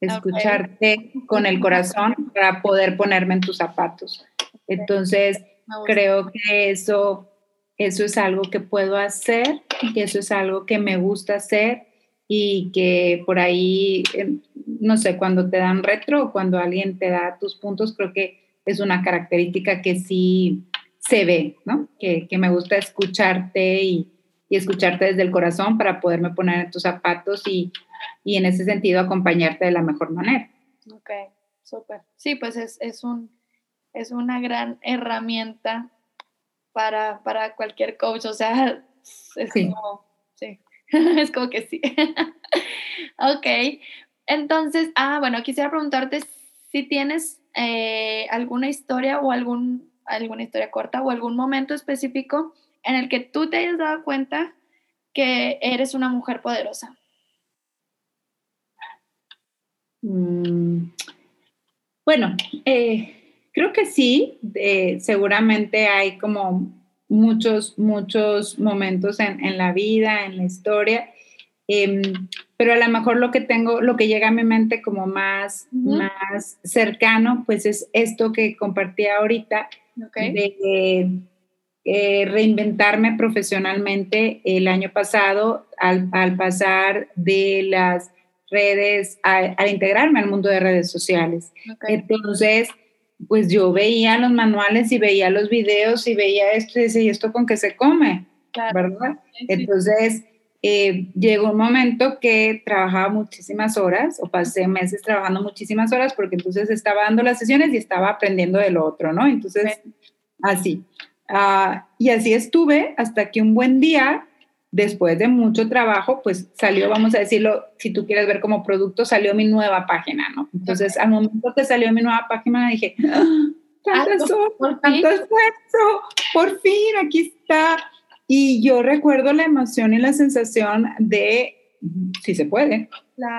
escucharte con el corazón para poder ponerme en tus zapatos. Entonces, creo que eso, eso es algo que puedo hacer, que eso es algo que me gusta hacer y que por ahí, no sé, cuando te dan retro o cuando alguien te da tus puntos, creo que es una característica que sí se ve, ¿no? Que, me gusta escucharte y, escucharte desde el corazón para poderme poner en tus zapatos y, en ese sentido acompañarte de la mejor manera. Ok, súper. Sí, pues es, un, es una gran herramienta para, para cualquier coach, o sea, es como, sí. *laughs* es como que sí. *laughs* ok. Entonces, ah, bueno, quisiera preguntarte si tienes eh, alguna historia o algún, alguna historia corta o algún momento específico en el que tú te hayas dado cuenta que eres una mujer poderosa. Mm, bueno, eh, creo que sí. Eh, seguramente hay como muchos, muchos momentos en, la vida, en la historia. Em, pero a lo mejor lo que tengo, lo que llega a mi mente como más, más cercano, pues es esto que compartí ahorita, de eh, reinventarme profesionalmente el año pasado al, pasar de las redes, al integrarme al mundo de redes sociales. Entonces, pues yo veía los manuales y veía los videos y veía esto y decía, ¿y esto con qué se come? ¿Verdad? Entonces, eh, llegó un momento que trabajaba muchísimas horas o pasé meses trabajando muchísimas horas porque entonces estaba dando las sesiones y estaba aprendiendo del otro, ¿no? Entonces, así. Ah, y así estuve hasta que un buen día después de mucho trabajo, pues salió, vamos a decirlo, si tú quieres ver como producto, salió mi nueva página, ¿no? Entonces, al momento que salió mi nueva página, dije, ¡Ah, tanto, tanto esfuerzo, por fin, aquí está. Y yo recuerdo la emoción y la sensación de, si se puede,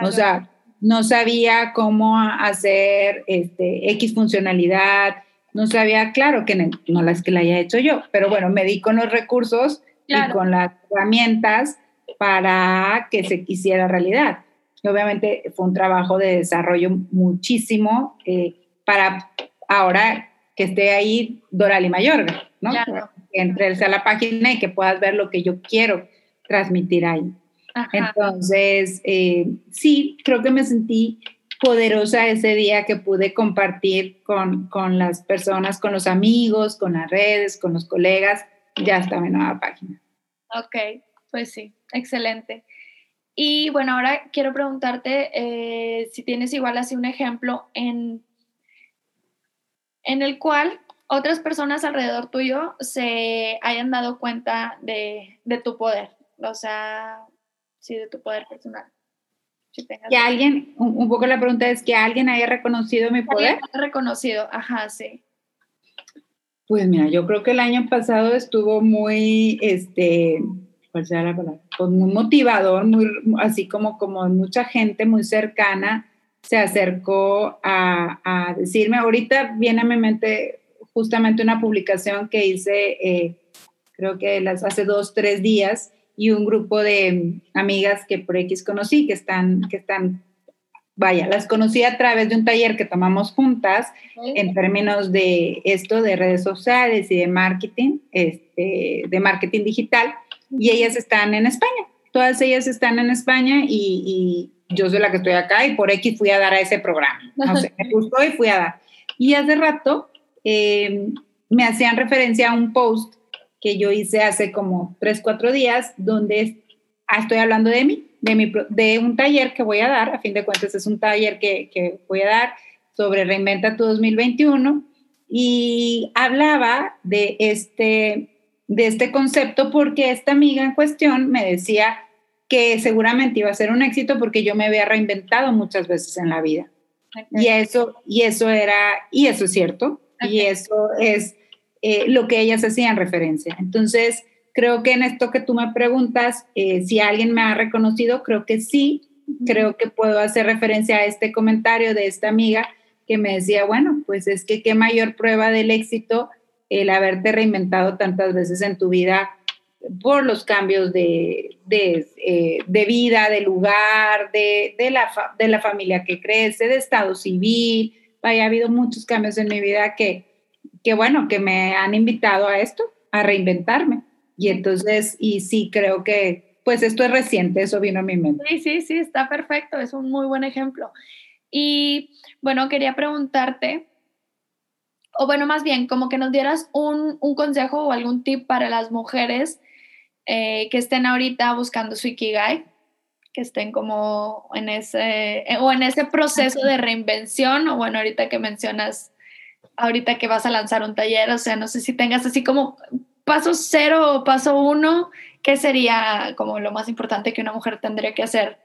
o sea, no sabía cómo hacer este, X funcionalidad, no sabía, claro que no, no las que la haya hecho yo, pero bueno, me di con los recursos y con las herramientas para que se hiciera realidad. obviamente fue un trabajo de desarrollo muchísimo eh, para ahora que esté ahí Dorali Mayorga, ¿no? Que entres a la página y que puedas ver lo que yo quiero transmitir ahí. Entonces, eh, sí, creo que me sentí poderosa ese día que pude compartir con, con las personas, con los amigos, con las redes, con los colegas, ya está mi nueva página. Ok, pues sí, Excelente. Y bueno, ahora quiero preguntarte eh, si tienes igual así un ejemplo en, en el cual otras personas alrededor tuyo se hayan dado cuenta de, tu poder, o sea, sí, de tu poder personal. que alguien, un, poco la pregunta es que alguien haya reconocido mi poder. Reconocido, ajá, sí. Pues mira, yo creo que el año pasado estuvo muy, este, ¿cuál sea la palabra? Pues muy motivador, muy, así como, como mucha gente muy cercana se acercó a, a decirme, ahorita viene a mi mente justamente una publicación que hice, eh, creo que las, hace dos, tres días, y un grupo de amigas que por X conocí, que están, que están, vaya, las conocí a través de un taller que tomamos juntas en términos de esto, de redes sociales y de marketing, este, de marketing digital, y ellas están en España. Todas ellas están en España y, yo soy la que estoy acá y por X fui a dar a ese programa. No sé, *laughs* me gustó y fui a dar. Y hace rato eh, me hacían referencia a un post que yo hice hace como tres, cuatro días, donde ah, estoy hablando de mí, de, mi, de un taller que voy a dar, a fin de cuentas es un taller que, que voy a dar sobre Reinventa tu 2021 y hablaba de este, de este concepto porque esta amiga en cuestión me decía que seguramente iba a ser un éxito porque yo me había reinventado muchas veces en la vida. Y eso, y eso era, y eso es cierto, y eso es eh, lo que ellas hacían referencia. Entonces, creo que en esto que tú me preguntas, eh, si alguien me ha reconocido, creo que sí, creo que puedo hacer referencia a este comentario de esta amiga que me decía, bueno, pues es que qué mayor prueba del éxito el haberte reinventado tantas veces en tu vida por los cambios de, de, eh, de vida, de lugar, de, de, la de la familia que crece, de estado civil, ha habido muchos cambios en mi vida que, que, bueno, que me han invitado a esto, a reinventarme. Y entonces, y sí creo que, pues esto es reciente, eso vino a mi mente. Sí, sí, sí, está perfecto, es un muy buen ejemplo. Y bueno, quería preguntarte, o bueno, más bien, como que nos dieras un, un consejo o algún tip para las mujeres eh, que estén ahorita buscando su Ikigai que estén como en ese, eh, o en ese proceso de reinvención, o bueno, ahorita que mencionas, ahorita que vas a lanzar un taller, o sea, no sé si tengas así como paso cero o paso uno, ¿qué sería como lo más importante que una mujer tendría que hacer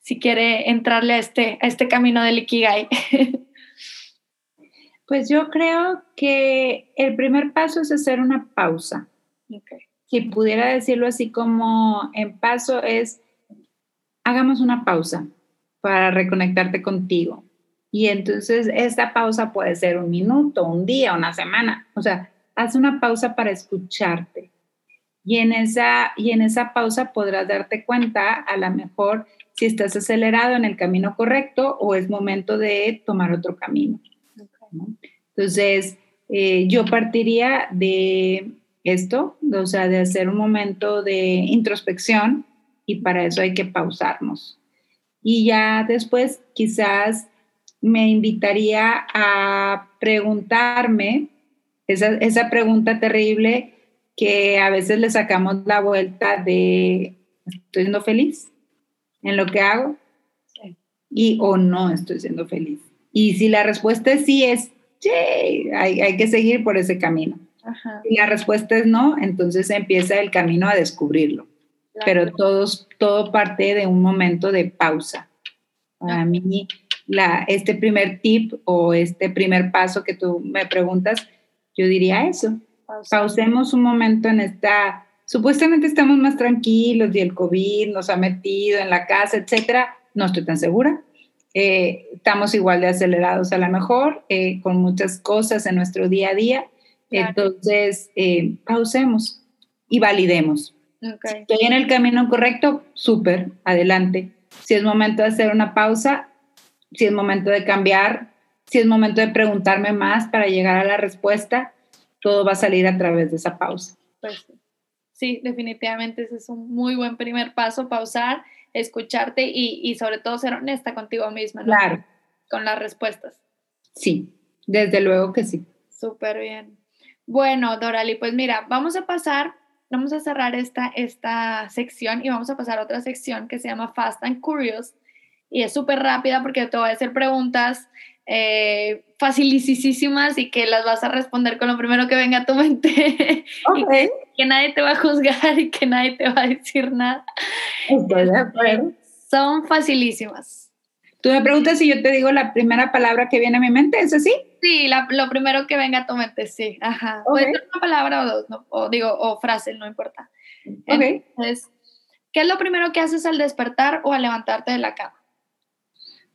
si quiere entrarle a este, a este camino del Ikigai? *laughs* Pues yo creo que el primer paso es hacer una pausa. Si pudiera decirlo así como en paso es hagamos una pausa para reconectarte contigo. Y entonces esta pausa puede ser un minuto, un día, una semana. O sea, haz una pausa para escucharte. Y en esa, y en esa pausa podrás darte cuenta a lo mejor si estás acelerado en el camino correcto o es momento de tomar otro camino. Entonces, eh, yo partiría de esto, o sea, de hacer un momento de introspección y para eso hay que pausarnos. Y ya después quizás me invitaría a preguntarme esa, esa pregunta terrible que a veces le sacamos la vuelta de, ¿estoy siendo feliz en lo que hago? Y o no estoy siendo feliz. Y si la respuesta es sí, es, sí, hay, hay que seguir por ese camino. Y la respuesta es no, entonces empieza el camino a descubrirlo pero todos, todo parte de un momento de pausa. Para mí, la, este primer tip o este primer paso que tú me preguntas, yo diría eso. Pausemos un momento en esta, supuestamente estamos más tranquilos y el COVID nos ha metido en la casa, etcétera. No estoy tan segura. Eh, estamos igual de acelerados a lo mejor, eh, con muchas cosas en nuestro día a día. Entonces, eh, pausemos y validemos. Estoy en el camino correcto, súper, adelante. Si es momento de hacer una pausa, si es momento de cambiar, si es momento de preguntarme más para llegar a la respuesta, todo va a salir a través de esa pausa. Pues sí, definitivamente ese es un muy buen primer paso, pausar, escucharte y, y sobre todo ser honesta contigo misma, ¿no? Claro. Con las respuestas. Sí, desde luego que sí. Súper bien. Bueno, Dorali, pues mira, vamos a pasar vamos a cerrar esta, esta sección y vamos a pasar a otra sección que se llama Fast and Curious. Y es súper rápida porque te voy a hacer preguntas eh, facilísimas y que las vas a responder con lo primero que venga a tu mente. *laughs* Okay. que, nadie te va a juzgar y que nadie te va a decir nada. Son facilísimas. Tú me preguntas si yo te digo la primera palabra que viene a mi mente, ¿es así? Sí, lo primero que venga a tu mente, sí. Ajá. Puede ser una palabra o dos, o digo, o frase, no importa. Ok. Entonces, ¿qué es lo primero que haces al despertar o al levantarte de la cama?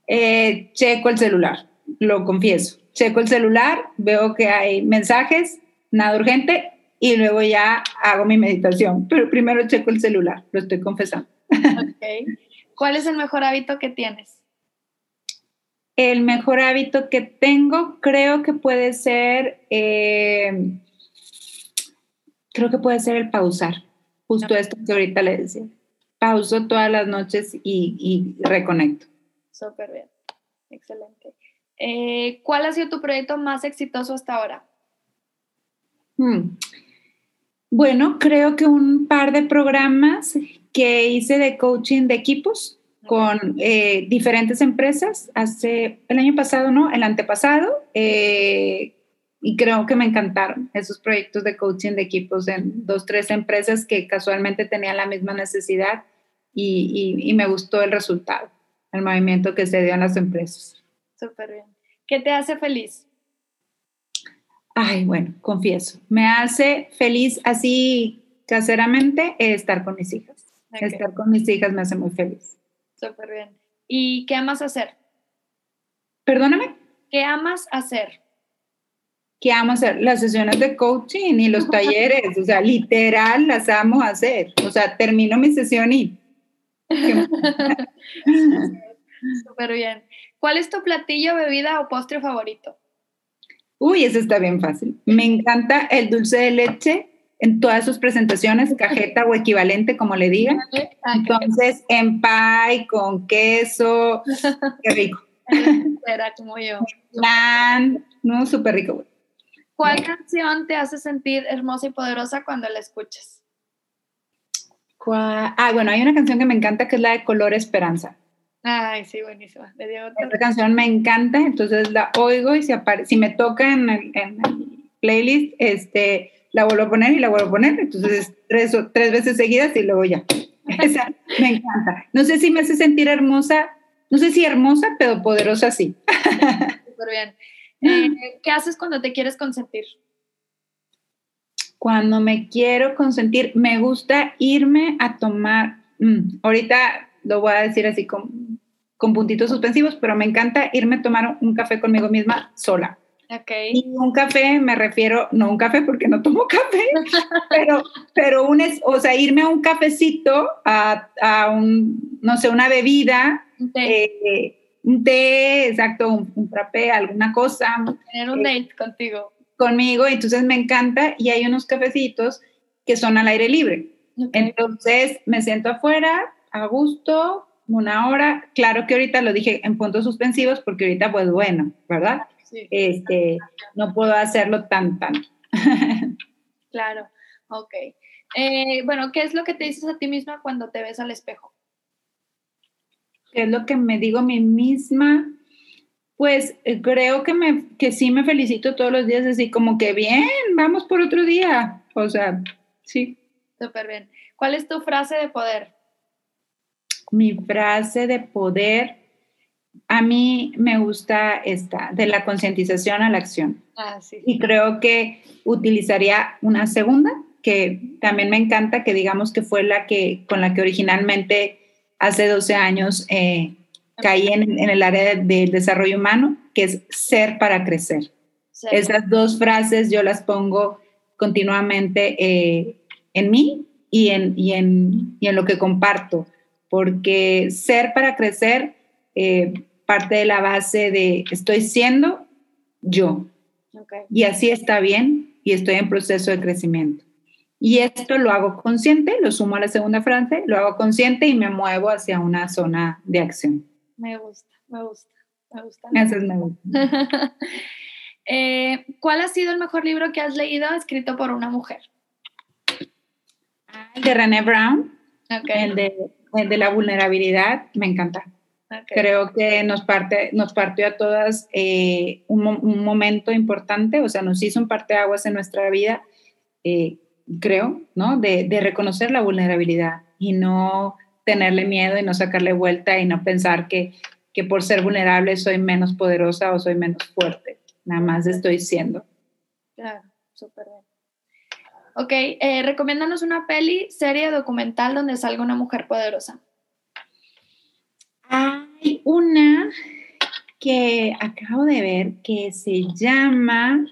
Eh, checo el celular lo confieso. Checo el celular, veo que hay mensajes, nada urgente, y luego ya hago mi meditación. Pero primero checo el celular, lo estoy confesando. *laughs* Okay. ¿Cuál es el mejor hábito que tienes? El mejor hábito que tengo creo que puede ser, eh, creo que puede ser el pausar. Justo esto que ahorita le decía. Pauso todas las noches y, y reconecto. Súper bien, excelente. Eh, ¿Cuál ha sido tu proyecto más exitoso hasta ahora? Hmm. Bueno, creo que un par de programas que hice de coaching de equipos con eh, diferentes empresas hace el año pasado, ¿no? El antepasado. Eh, y creo que me encantaron esos proyectos de coaching de equipos en dos, tres empresas que casualmente tenían la misma necesidad y, y me gustó el resultado, el movimiento que se dio en las empresas. Súper bien. ¿Qué te hace feliz? Ay, bueno, confieso, me hace feliz así caseramente estar con mis hijas. Estar con mis hijas me hace muy feliz. Súper bien. ¿Y qué amas hacer? Perdóname. ¿Qué amas hacer? ¿Qué amo hacer? Las sesiones de coaching y los talleres, o sea, literal las amo hacer. O sea, termino mi sesión y... *laughs* Súper bien. ¿Cuál es tu platillo, bebida o postre favorito? Uy, eso está bien fácil. Me encanta el dulce de leche en todas sus presentaciones, cajeta o equivalente, como le digan. Entonces, en pie, con queso, qué rico. *laughs* Era como yo. Plan, no, súper rico. ¿Cuál canción te hace sentir hermosa y poderosa cuando la escuchas? Ah, bueno, hay una canción que me encanta que es la de Color Esperanza. Ay, sí, buenísima. Esta canción me encanta, entonces la oigo y si, si me toca en el, playlist, este, la vuelvo a poner y la vuelvo a poner. Entonces, tres, tres veces seguidas y luego ya. *laughs* Esa me encanta. No sé si me hace sentir hermosa, no sé si hermosa, pero poderosa sí. *laughs* Súper bien. Eh, ¿Qué haces cuando te quieres consentir? Cuando me quiero consentir, me gusta irme a tomar. Mm, ahorita lo voy a decir así con, con puntitos suspensivos, pero me encanta irme a tomar un café conmigo misma sola. Okay. Y un café me refiero, no un café porque no tomo *laughs* café, pero, pero un, o sea, irme a un cafecito, a, a un, no sé, una bebida, un té, eh, un té exacto, un, un alguna cosa. Tener un eh, date contigo. Conmigo, entonces me encanta y hay unos cafecitos que son al aire libre. Entonces me siento afuera, a gusto, una hora. Claro que ahorita lo dije en puntos suspensivos porque ahorita pues bueno, ¿verdad? Sí. Este, no puedo hacerlo tan, tan. *laughs* claro, ok. Eh, bueno, ¿qué es lo que te dices a ti misma cuando te ves al espejo? ¿Qué es lo que me digo a mí misma? Pues eh, creo que, me, que sí me felicito todos los días, así como que bien, vamos por otro día. O sea, sí. Súper bien. ¿Cuál es tu frase de poder? mi frase de poder, a mí me gusta esta, de la concientización a la acción. Ah, sí. Y creo que utilizaría una segunda, que también me encanta, que digamos que fue la que, con la que originalmente hace 12 años eh, caí en, el área del desarrollo humano, que es ser para crecer. Esas dos frases yo las pongo continuamente eh, en mí y en, y, en, y en lo que comparto porque ser para crecer eh, parte de la base de estoy siendo yo. Y así está bien y estoy en proceso de crecimiento. Y esto lo hago consciente, lo sumo a la segunda frase, lo hago consciente y me muevo hacia una zona de acción. Me gusta, me gusta, me gusta. Eso es me gusta. *laughs* Eh, ¿Cuál ha sido el mejor libro que has leído escrito por una mujer? El de René Brown, el, de, de la vulnerabilidad, me encanta. Creo que nos, parte, nos partió a todas eh, un, un, momento importante, o sea, nos hizo un parteaguas en nuestra vida, eh, creo, ¿no? De, de, reconocer la vulnerabilidad y no tenerle miedo y no sacarle vuelta y no pensar que, que por ser vulnerable soy menos poderosa o soy menos fuerte. Nada más estoy siendo. Claro, súper bien. Ok, eh, recomiéndanos una peli, serie, documental donde salga una mujer poderosa. Hay una que acabo de ver que se llama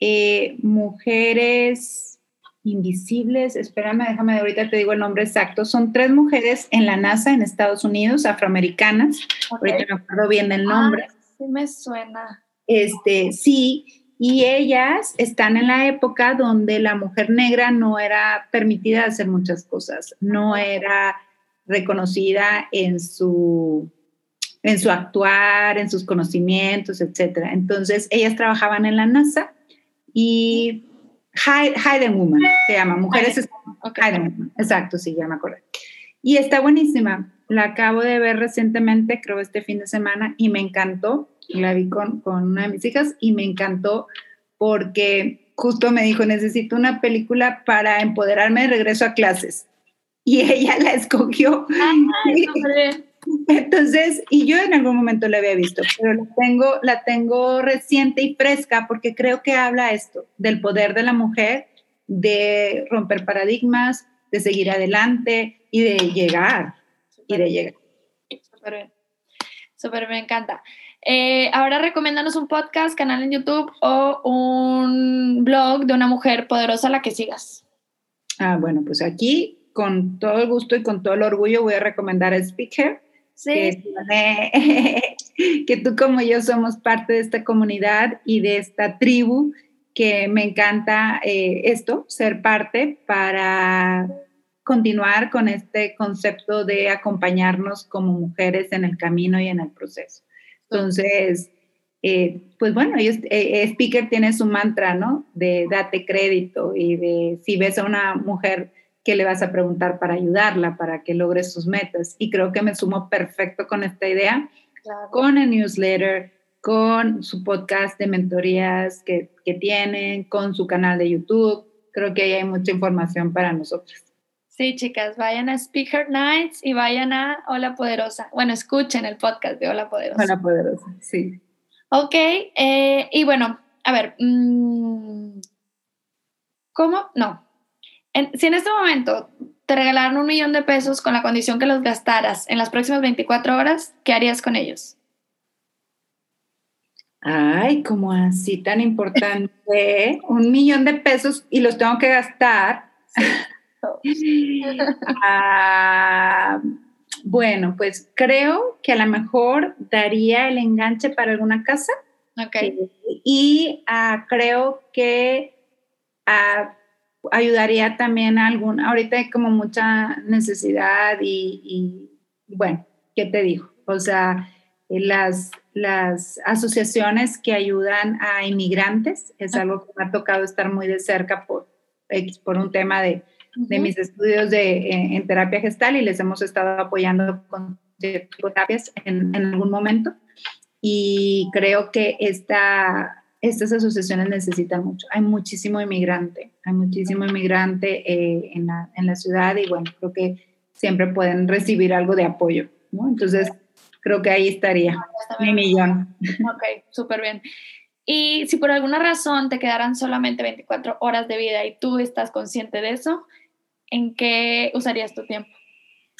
eh, Mujeres Invisibles. Espérame, déjame, ahorita te digo el nombre exacto. Son tres mujeres en la NASA en Estados Unidos, afroamericanas. Ahorita no acuerdo bien el nombre. Ah, sí me suena. Este, sí, y ellas están en la época donde la mujer negra no era permitida hacer muchas cosas, no era reconocida en su, en su actuar, en sus conocimientos, etc. Entonces, ellas trabajaban en la NASA y Hidden Woman se llama, Mujeres Woman, exacto, sí, ya me acordé. Y está buenísima, la acabo de ver recientemente, creo este fin de semana, y me encantó la vi con, con una de mis hijas y me encantó porque justo me dijo, necesito una película para empoderarme de regreso a clases. Y ella la escogió. *laughs* Entonces, y yo en algún momento la había visto, pero la tengo, la tengo reciente y fresca porque creo que habla esto, del poder de la mujer, de romper paradigmas, de seguir adelante y de llegar. y de llegar. Súper bien. Súper, me encanta. Eh, ahora recomiéndanos un podcast, canal en YouTube o un blog de una mujer poderosa a la que sigas. Ah, bueno, pues aquí con todo el gusto y con todo el orgullo voy a recomendar a Speaker. Sí. *laughs* Que, tú como yo somos parte de esta comunidad y de esta tribu que me encanta eh, esto, ser parte para continuar con este concepto de acompañarnos como mujeres en el camino y en el proceso. Entonces, eh, pues bueno, ellos, eh, eh, Speaker tiene su mantra, ¿no? De date crédito y de si ves a una mujer, ¿qué le vas a preguntar para ayudarla, para que logre sus metas? Y creo que me sumo perfecto con esta idea, con el newsletter, con su podcast de mentorías que, que tienen, con su canal de YouTube. Creo que ahí hay mucha información para nosotros. Sí, chicas, vayan a Speaker Nights y vayan a Hola Poderosa. Bueno, escuchen el podcast de Hola Poderosa. Hola Poderosa, sí. Ok, eh, y bueno, a ver, mm, ¿cómo? No. Si en este momento te regalaron un millón de pesos con la condición que los gastaras en las próximas 24 horas, ¿qué harías con ellos? Ay, como así tan importante, *laughs* un millón de pesos y los tengo que gastar. *laughs* Ah, bueno, pues creo que a lo mejor daría el enganche para alguna casa. Okay. Y uh, creo que uh, ayudaría también a algún, ahorita hay como mucha necesidad y, y bueno, ¿qué te digo? O sea, las, las asociaciones que ayudan a inmigrantes es algo que me ha tocado estar muy de cerca por, por un tema de, de mis estudios de, en, terapia gestal y les hemos estado apoyando con terapias en, en algún momento. Y creo que esta, estas asociaciones necesitan mucho. Hay muchísimo inmigrante, hay muchísimo inmigrante eh, en, la, en, la, ciudad y bueno, creo que siempre pueden recibir algo de apoyo, ¿no? Entonces, creo que ahí estaría mi millón. Ok, súper bien. Y si por alguna razón te quedaran solamente 24 horas de vida y tú estás consciente de eso, ¿en qué usarías tu tiempo?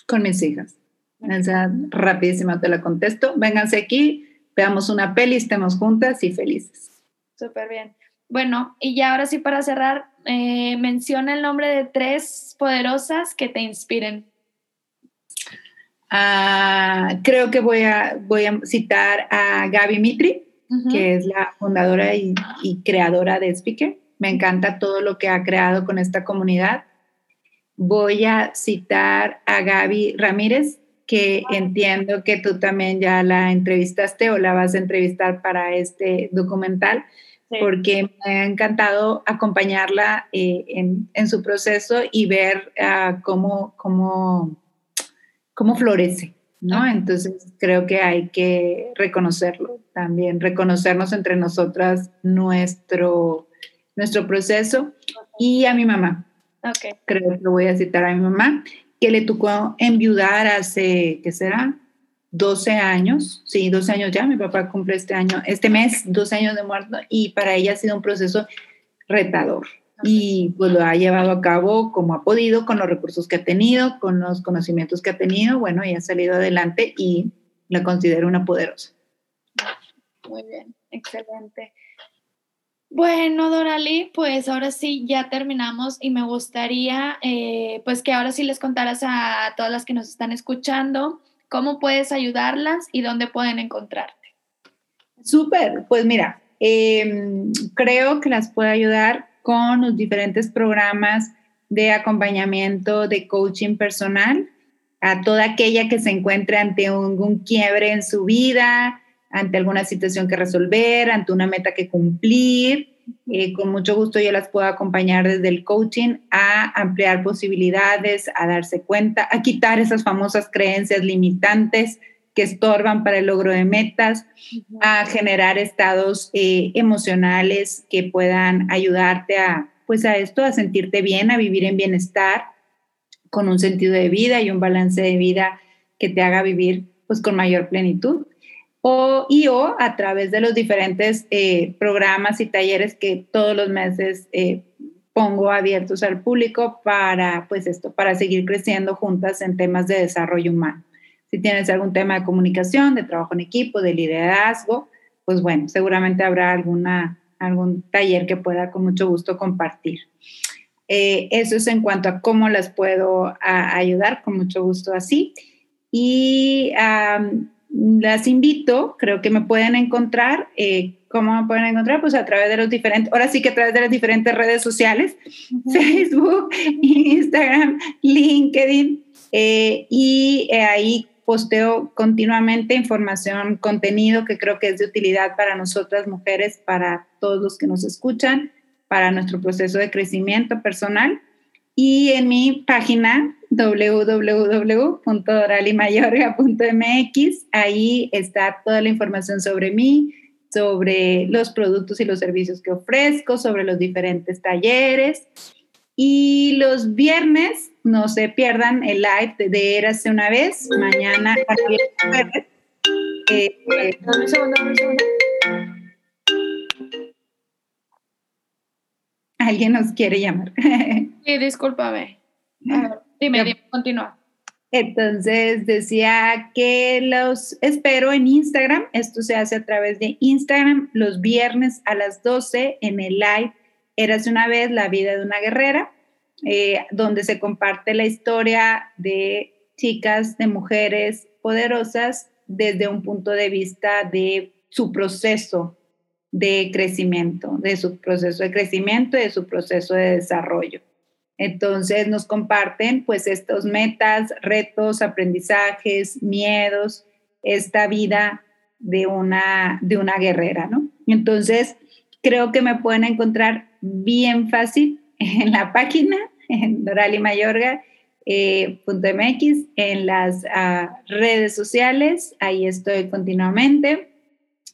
Con mis hijas. O sea, rapidísimo te la contesto. Vénganse aquí, veamos una peli, estemos juntas y felices. Súper bien. Bueno, y ya ahora sí para cerrar, eh, menciona el nombre de tres poderosas que te inspiren. Ah, creo que voy a, voy a citar a Gaby Mitri, que es la fundadora y, y creadora de Speaker. Me encanta todo lo que ha creado con esta comunidad voy a citar a Gaby Ramírez, que entiendo que tú también ya la entrevistaste o la vas a entrevistar para este documental, porque me ha encantado acompañarla eh, en, su proceso y ver uh, cómo, cómo, cómo florece. ¿no? Entonces creo que hay que reconocerlo también, reconocernos entre nosotras nuestro, nuestro proceso y a mi mamá. Okay. Creo que voy a citar a mi mamá, que le tocó enviudar hace, ¿qué será? 12 años, sí, 12 años ya, mi papá cumple este año, este mes, 12 años de muerto y para ella ha sido un proceso retador y pues lo ha llevado a cabo como ha podido, con los recursos que ha tenido, con los conocimientos que ha tenido, bueno, y ha salido adelante y la considero una poderosa. Muy bien, excelente. Bueno, Dorali, pues ahora sí ya terminamos y me gustaría eh, pues que ahora sí les contaras a todas las que nos están escuchando cómo puedes ayudarlas y dónde pueden encontrarte. Súper, pues mira, em, creo que las puedo ayudar con los diferentes programas de acompañamiento de coaching personal a toda aquella que se encuentre ante un, quiebre en su vida, ante alguna situación que resolver, ante una meta que cumplir. Eh, con mucho gusto yo las puedo acompañar desde el coaching a ampliar posibilidades, a darse cuenta, a quitar esas famosas creencias limitantes que estorban para el logro de metas, a generar estados eh, emocionales que puedan ayudarte a, pues a esto, a sentirte bien, a vivir en bienestar, con un sentido de vida y un balance de vida que te haga vivir pues con mayor plenitud o, y o a través de los diferentes eh, programas y talleres que todos los meses eh, pongo abiertos al público para, pues esto, para seguir creciendo juntas en temas de desarrollo humano. Si tienes algún tema de comunicación, de trabajo en equipo, de liderazgo, pues bueno, seguramente habrá alguna, algún taller que pueda con mucho gusto compartir. Eh, eso es en cuanto a cómo las puedo ayudar, con mucho gusto así. Y las invito, creo que me pueden encontrar. Eh, ¿Cómo me pueden encontrar? Pues a través de los diferentes, ahora sí que a través de las diferentes redes sociales, Facebook, *laughs* Instagram, LinkedIn, eh, y eh, ahí posteo continuamente información, contenido que creo que es de utilidad para nosotras mujeres, para todos los que nos escuchan, para nuestro proceso de crecimiento personal. Y en mi página www.doralimayorga.mx. Ahí está toda la información sobre mí, sobre los productos y los servicios que ofrezco, sobre los diferentes talleres. Y los viernes, no se pierdan el live de, de Érase una vez, mañana eh, eh, Alguien nos quiere llamar. *laughs* Sí, discúlpame. Dime, continúa. Entonces decía que los espero en Instagram. Esto se hace a través de Instagram los viernes a las 12 en el live Eras una vez la vida de una guerrera, eh, donde se comparte la historia de chicas, de mujeres poderosas desde un punto de vista de su proceso de crecimiento, de su proceso de crecimiento y de su proceso de desarrollo. Entonces nos comparten pues estos metas, retos, aprendizajes, miedos, esta vida de una, de una guerrera, ¿no? Entonces creo que me pueden encontrar bien fácil *laughs* en la página, en doralimayorga.mx, eh, en las ah, redes sociales, ahí estoy continuamente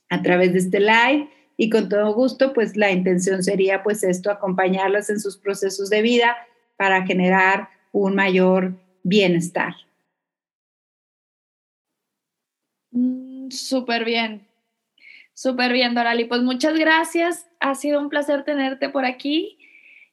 a través de este live y con todo gusto, pues la intención sería pues esto, acompañarlas en sus procesos de vida, para generar un mayor bienestar. Mm, súper bien, súper bien, Dorali. Pues muchas gracias. Ha sido un placer tenerte por aquí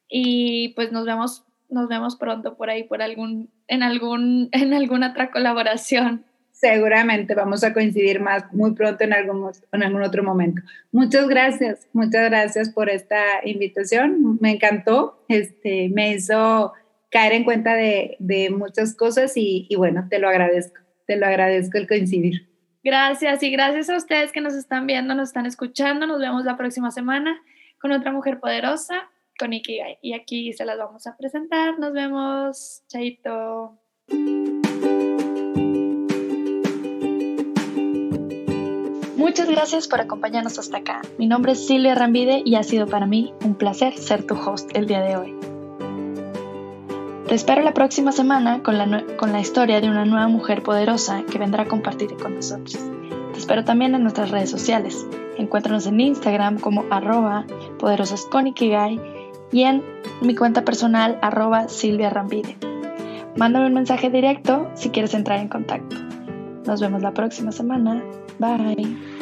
y pues nos vemos, nos vemos pronto por ahí, por algún, en algún, *laughs* en alguna otra colaboración. Seguramente vamos a coincidir más muy pronto en algún, en algún otro momento. Muchas gracias, muchas gracias por esta invitación. Me encantó, este, me hizo caer en cuenta de, de muchas cosas y, bueno, te lo agradezco, te lo agradezco el coincidir. Gracias y gracias a ustedes que nos están viendo, nos están escuchando. Nos vemos la próxima semana con otra mujer poderosa, con Ikigai. Y aquí se las vamos a presentar. Nos vemos. Chaito. Muchas gracias por acompañarnos hasta acá. Mi nombre es Silvia Rambide y ha sido para mí un placer ser tu host el día de hoy. Te espero la próxima semana con la, con la historia de una nueva mujer poderosa que vendrá a compartir con nosotros. Te espero también en nuestras redes sociales. Encuéntranos en Instagram como arroba poderosasconikigai y en mi cuenta personal arroba Silvia Rambide. Mándame un mensaje directo si quieres entrar en contacto. Nos vemos la próxima semana. Bye.